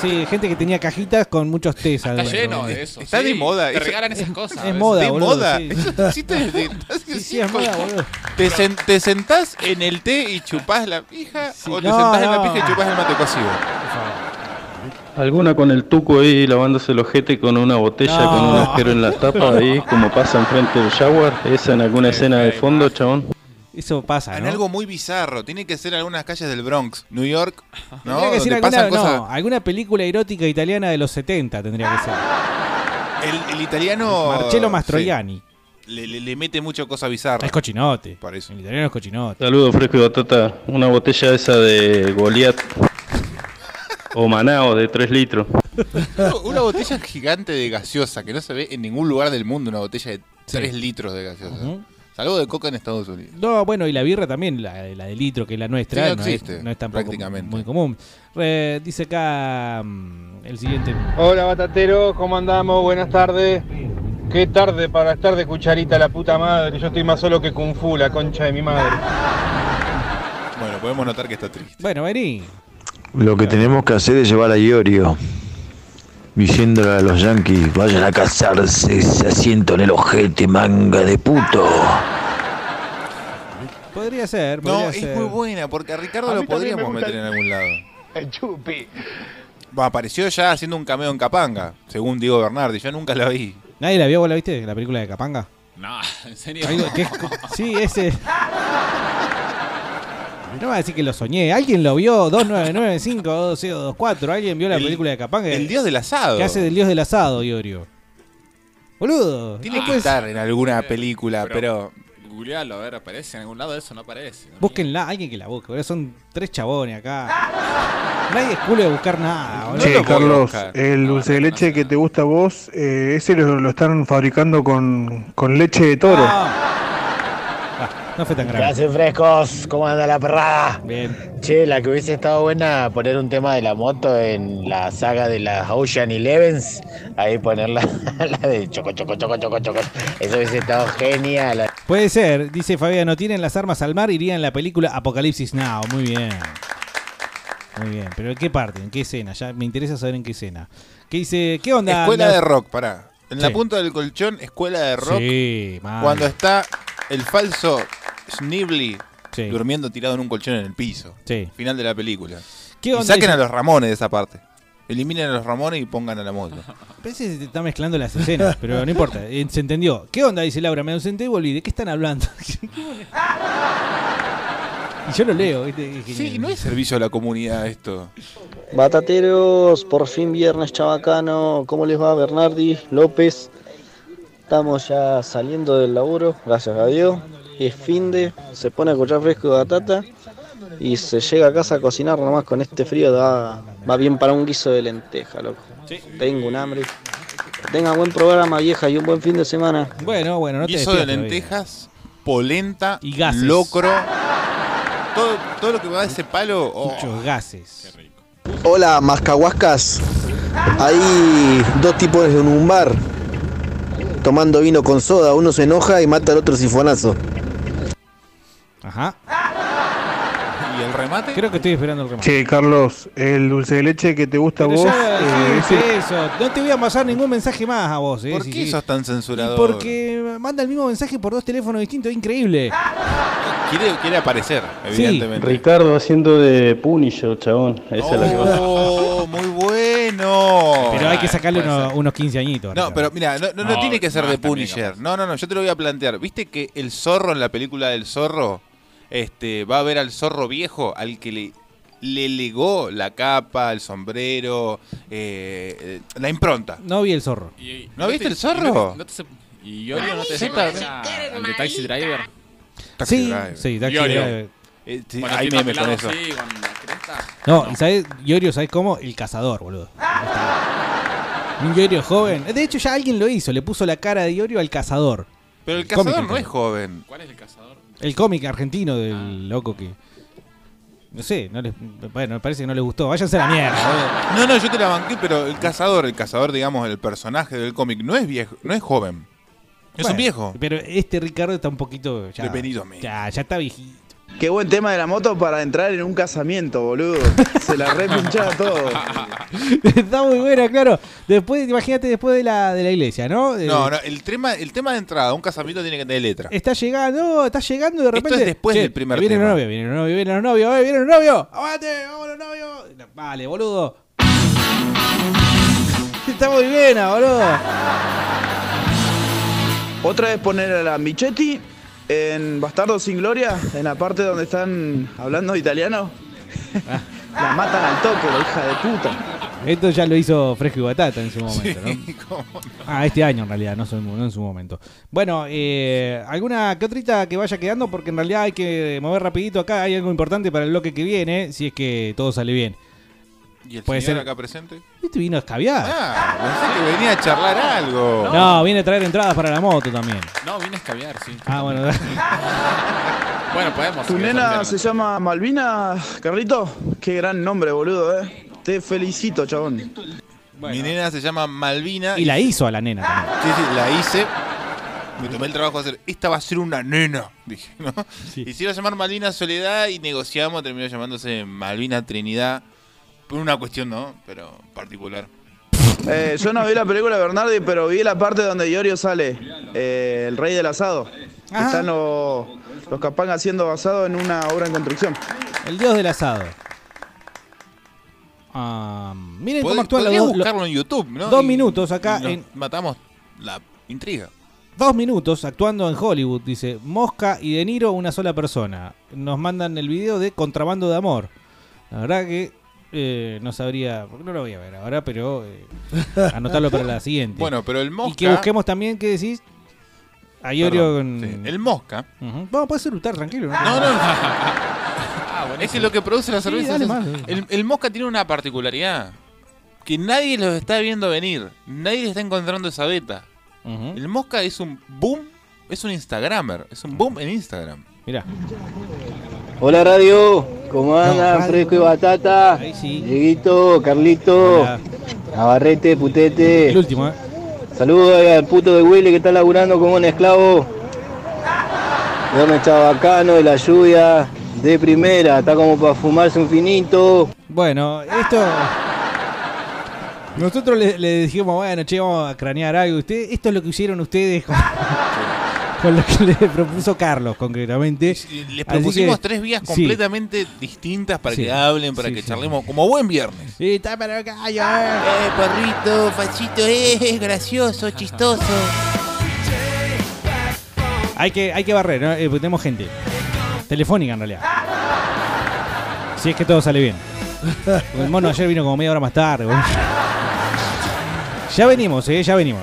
Sí, gente que tenía cajitas con muchos tés Está adentro. lleno de eso. Está sí. de moda, Te regalan esas cosas. Es moda, de boludo, moda. sí. Sí, sí, es moda, boludo. Te, sen- te sentás en el té y chupás la pija o te No, sentás en la pija y chupás el mate cocido. Alguna con el tuco ahí lavándose el ojete con una botella No. con un agujero en la tapa ahí, como pasa enfrente del shower. Esa en alguna escena de fondo, chabón. Eso pasa, En ¿no? algo muy bizarro. Tiene que ser algunas calles del Bronx, New York, ¿no? Tendría que ser alguna, cosas. película erótica italiana de los 70 tendría que ser. El, el italiano. Marcello Mastroianni. sí, le, le- le mete mucho cosa bizarra. Es cochinote. Por eso. El italiano es cochinote. Saludos, fresco y batata. Una botella esa de Goliat. O Manao de 3 litros. Una botella gigante de gaseosa que no se ve en ningún lugar del mundo. Una botella de 3 litros de gaseosa. Salvo de coca en Estados Unidos. No, bueno, y la birra también, la, la de litro, que es la nuestra, Sí, no no, existe, es, no es tampoco prácticamente. muy común. Re- dice acá mm, el siguiente. Hola Batatero, ¿cómo andamos? Buenas tardes. Qué tarde para estar de cucharita la puta madre. Yo estoy más solo que Kung Fu, la concha de mi madre. Bueno, podemos notar que está triste. Bueno, vení. Lo que tenemos que hacer es llevar a Iorio. Diciéndole a los yankees, vayan a casarse ese asiento en el ojete, manga de puto. Podría ser, podría No, es ser. muy buena, porque a Ricardo A lo mí también me podríamos gusta meter el- en algún lado. El chupi. Bueno, apareció ya haciendo un cameo en Capanga, según Diego Bernardi. Yo nunca la vi. ¿Nadie la vio? ¿Vos la viste? La película de Capanga. No, en serio. Algo que es- sí, ese. No va a decir que lo soñé. ¿Alguien lo vio? 2995-2024. ¿Alguien vio la El- película de Capanga? El dios del asado. Que hace del dios del asado, Iorio. Boludo. Tiene no que puede estar en alguna película, pero- pero... Googlealo, a ver, aparece en algún lado eso, no aparece. Búsquenla, alguien que la busque. boludo. Son tres chabones acá. Nadie es culo de buscar nada. boludo. Che, Carlos, el dulce de leche que te gusta a vos, eh, ese lo, lo están fabricando con, con leche de toro. No fue tan ¿Qué grave. hacen frescos? ¿Cómo anda la perrada? Bien. Che, la que hubiese estado buena poner un tema de la moto en la saga de las Ocean Elevens. Ahí ponerla la de choco, choco, choco, choco, choco. Eso hubiese estado genial. Puede ser, dice Fabián, no tienen las armas al mar, irían en la película Apocalipsis Now. Muy bien. Muy bien, pero ¿en qué parte? ¿En qué escena? Ya me interesa saber en qué escena. ¿Qué dice? ¿Qué onda? Escuela de rock, pará. En la punta del colchón, escuela de rock. Sí, mal. Cuando está el falso Snively Sí. durmiendo tirado en un colchón en el piso. Sí. Final de la película. ¿Qué y saquen a los Ramones de esa parte. Eliminen a los Ramones y pongan a la moto. Parece que se te está mezclando las escenas, pero no importa, eh, se entendió. ¿Qué onda? Dice Laura, me ausenté y volví. ¿De qué están hablando? y yo lo leo. Sí, no es servicio a la comunidad esto. Batateros, por fin viernes chabacano. ¿Cómo les va Bernardi, López? Estamos ya saliendo del laburo, gracias a Dios. Es fin de, se pone a escuchar fresco de batata y se llega a casa a cocinar nomás con este frío. Va, va bien para un guiso de lenteja, loco. Tengo un hambre. Que tengan buen programa, vieja, y un buen fin de semana. Bueno, bueno, no te Guiso de lentejas, polenta, Y gases. locro. Todo, todo lo que va de ese palo. oh. Muchos gases. Hola, mascahuascas. Hay dos tipos en un bar tomando vino con soda. Uno se enoja y mata al otro sifonazo. Ajá. Y ¿El remate? Creo que estoy esperando el remate. Che, Carlos, el dulce de leche que te gusta a vos. ya eh, eso. No te voy a pasar ningún mensaje más a vos. eh, ¿Por sí, qué sos tan censurador? porque manda el mismo mensaje por dos teléfonos distintos. Increíble. Quiere, quiere aparecer, evidentemente. Ricardo haciendo de Punisher, chabón. Esa es la que va. Bueno. Pero hay que sacarle unos, ser. unos 15 añitos. No, pero mira, no, no, no No, tiene que ser de también, Punisher. No, no, no, yo te lo voy a plantear. ¿Viste que el zorro en la película del zorro este, va a ver al zorro viejo al que le, le legó la capa, el sombrero, eh, eh, la impronta? No vi el zorro. Y- ¿No viste te- el zorro? Y, no te- no te y no sepa al de Taxi Driver. Taxi Sí, Driver. sí, Taxi Yorio. Driver. Eh, sí, hay tiene memes con eso. así, con cresta. No, y sabes, Yorio, ¿sabes cómo? El cazador, boludo. Un Yorio joven. De hecho, ya alguien lo hizo. Le puso la cara de Yorio al cazador. Pero el cazador no es joven. ¿Cuál es el cazador? El cómic argentino del Ah. loco que. No sé, no les, bueno, me parece que no les gustó. Váyanse a la mierda. No, no, yo te la banqué, pero el cazador, el cazador, digamos, el personaje del cómic, no es viejo, no es joven. Es Bueno, un viejo. Pero este Ricardo está un poquito. Ya, Devenido a mí. ya, ya está viejito. Qué buen tema de la moto para entrar en un casamiento, boludo. Se la repinchaba todo. está muy buena, claro. Después, imagínate después de la, de la iglesia, ¿no? No, no, el tema, el tema de entrada un casamiento tiene que tener letra. Está llegando, está llegando y de Esto repente. es después Che, del primer Vienen tema. los novios, vienen los novios, vienen los novios, eh, vienen los novios. ¡Aguante! ¡Vamos los novios! Vale, boludo. Está muy bien, boludo. Otra vez poner a la Michetti en Bastardo sin Gloria, en la parte donde están hablando italiano. la matan al toque, la hija de puta. Esto ya lo hizo Fresco y Batata en su momento, ¿no? Sí, cómo no. Ah, este año en realidad, no en su momento. Bueno, eh, ¿alguna que otrita que vaya quedando? Porque en realidad hay que mover rapidito acá. Hay algo importante para el bloque que viene, si es que todo sale bien. ¿Y el Puede señor ser- acá presente? Este vino a escabiar. Ah, pensé que venía a charlar algo. No, viene a traer entradas para la moto también. No, vine a escabiar, sí. Ah, bueno. Bueno, podemos. ¿Tu nena se llama Malvina, Carlito? Qué gran nombre, boludo, eh. Te felicito, chabón. Mi nena se llama Malvina. Y la hizo a la nena también. Sí, sí, la hice. Me tomé el trabajo de hacer. Esta va a ser una nena. Dije, ¿no? Y se iba a llamar Malvina Soledad y negociamos. Terminó llamándose Malvina Trinidad. Por una cuestión, ¿no? Pero particular. Eh, yo no vi la película de Bernardi, pero vi la parte donde Iorio sale, eh, el rey del asado. Ajá. Están los, los capangas haciendo asado en una obra en construcción. El dios del asado. Ah, miren cómo actúan los dos. lo- buscarlo en YouTube, ¿no? Dos Y- minutos acá en- Matamos la intriga. Dos minutos actuando en Hollywood, dice Mosca y De Niro, una sola persona. Nos mandan el video de Contrabando de Amor. La verdad que eh, no sabría, porque no lo voy a ver ahora, pero eh, anotarlo para la siguiente. Bueno, pero el Y Mosca. que busquemos también, ¿qué decís? A Iorio Perdón, con... sí, El Mosca. Ujú. Vamos, puede ser Utar, tranquilo. No, no, no. es que lo que produce la cerveza. es- más. el, el Mosca tiene una particularidad. Que nadie los está viendo venir. Nadie le está encontrando esa beta. El Mosca es un boom. Es un Instagramer. Es un boom en Instagram. Mirá. Hola radio, ¿cómo andan? Fresco y batata. Dieguito, Carlito, Hola. Navarrete, Putete. El último, ¿eh? Saludos al puto de Willy que está laburando como un esclavo. Viernes chabacano de la lluvia de primera, está como para fumarse un finito. Bueno, esto. Nosotros le, le dijimos, bueno, che, vamos a cranear algo. Usted, esto es lo que hicieron ustedes con, con lo que le propuso Carlos, concretamente. Les propusimos que- tres vías sí. completamente distintas para Sí. que hablen, para Sí, que sí. charlemos como buen viernes. Sí, está para acá, yo, eh. Eh, perrito, fachito, eh, gracioso, chistoso. Hay que, hay que barrer, ¿no? Eh, tenemos gente. Telefónica en realidad. Si es que todo sale bien. El mono ayer vino como media hora más tarde. Ya venimos, eh, ya venimos.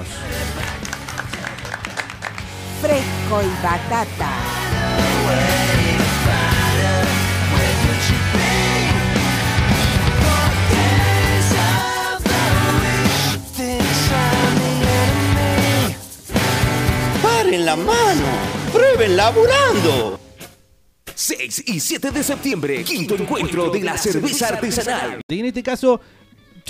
Fresco y batata. ¡Paren la mano! ¡Prueben laburando! 6 y 7 de septiembre, quinto encuentro de la cerveza artesanal. Y en este caso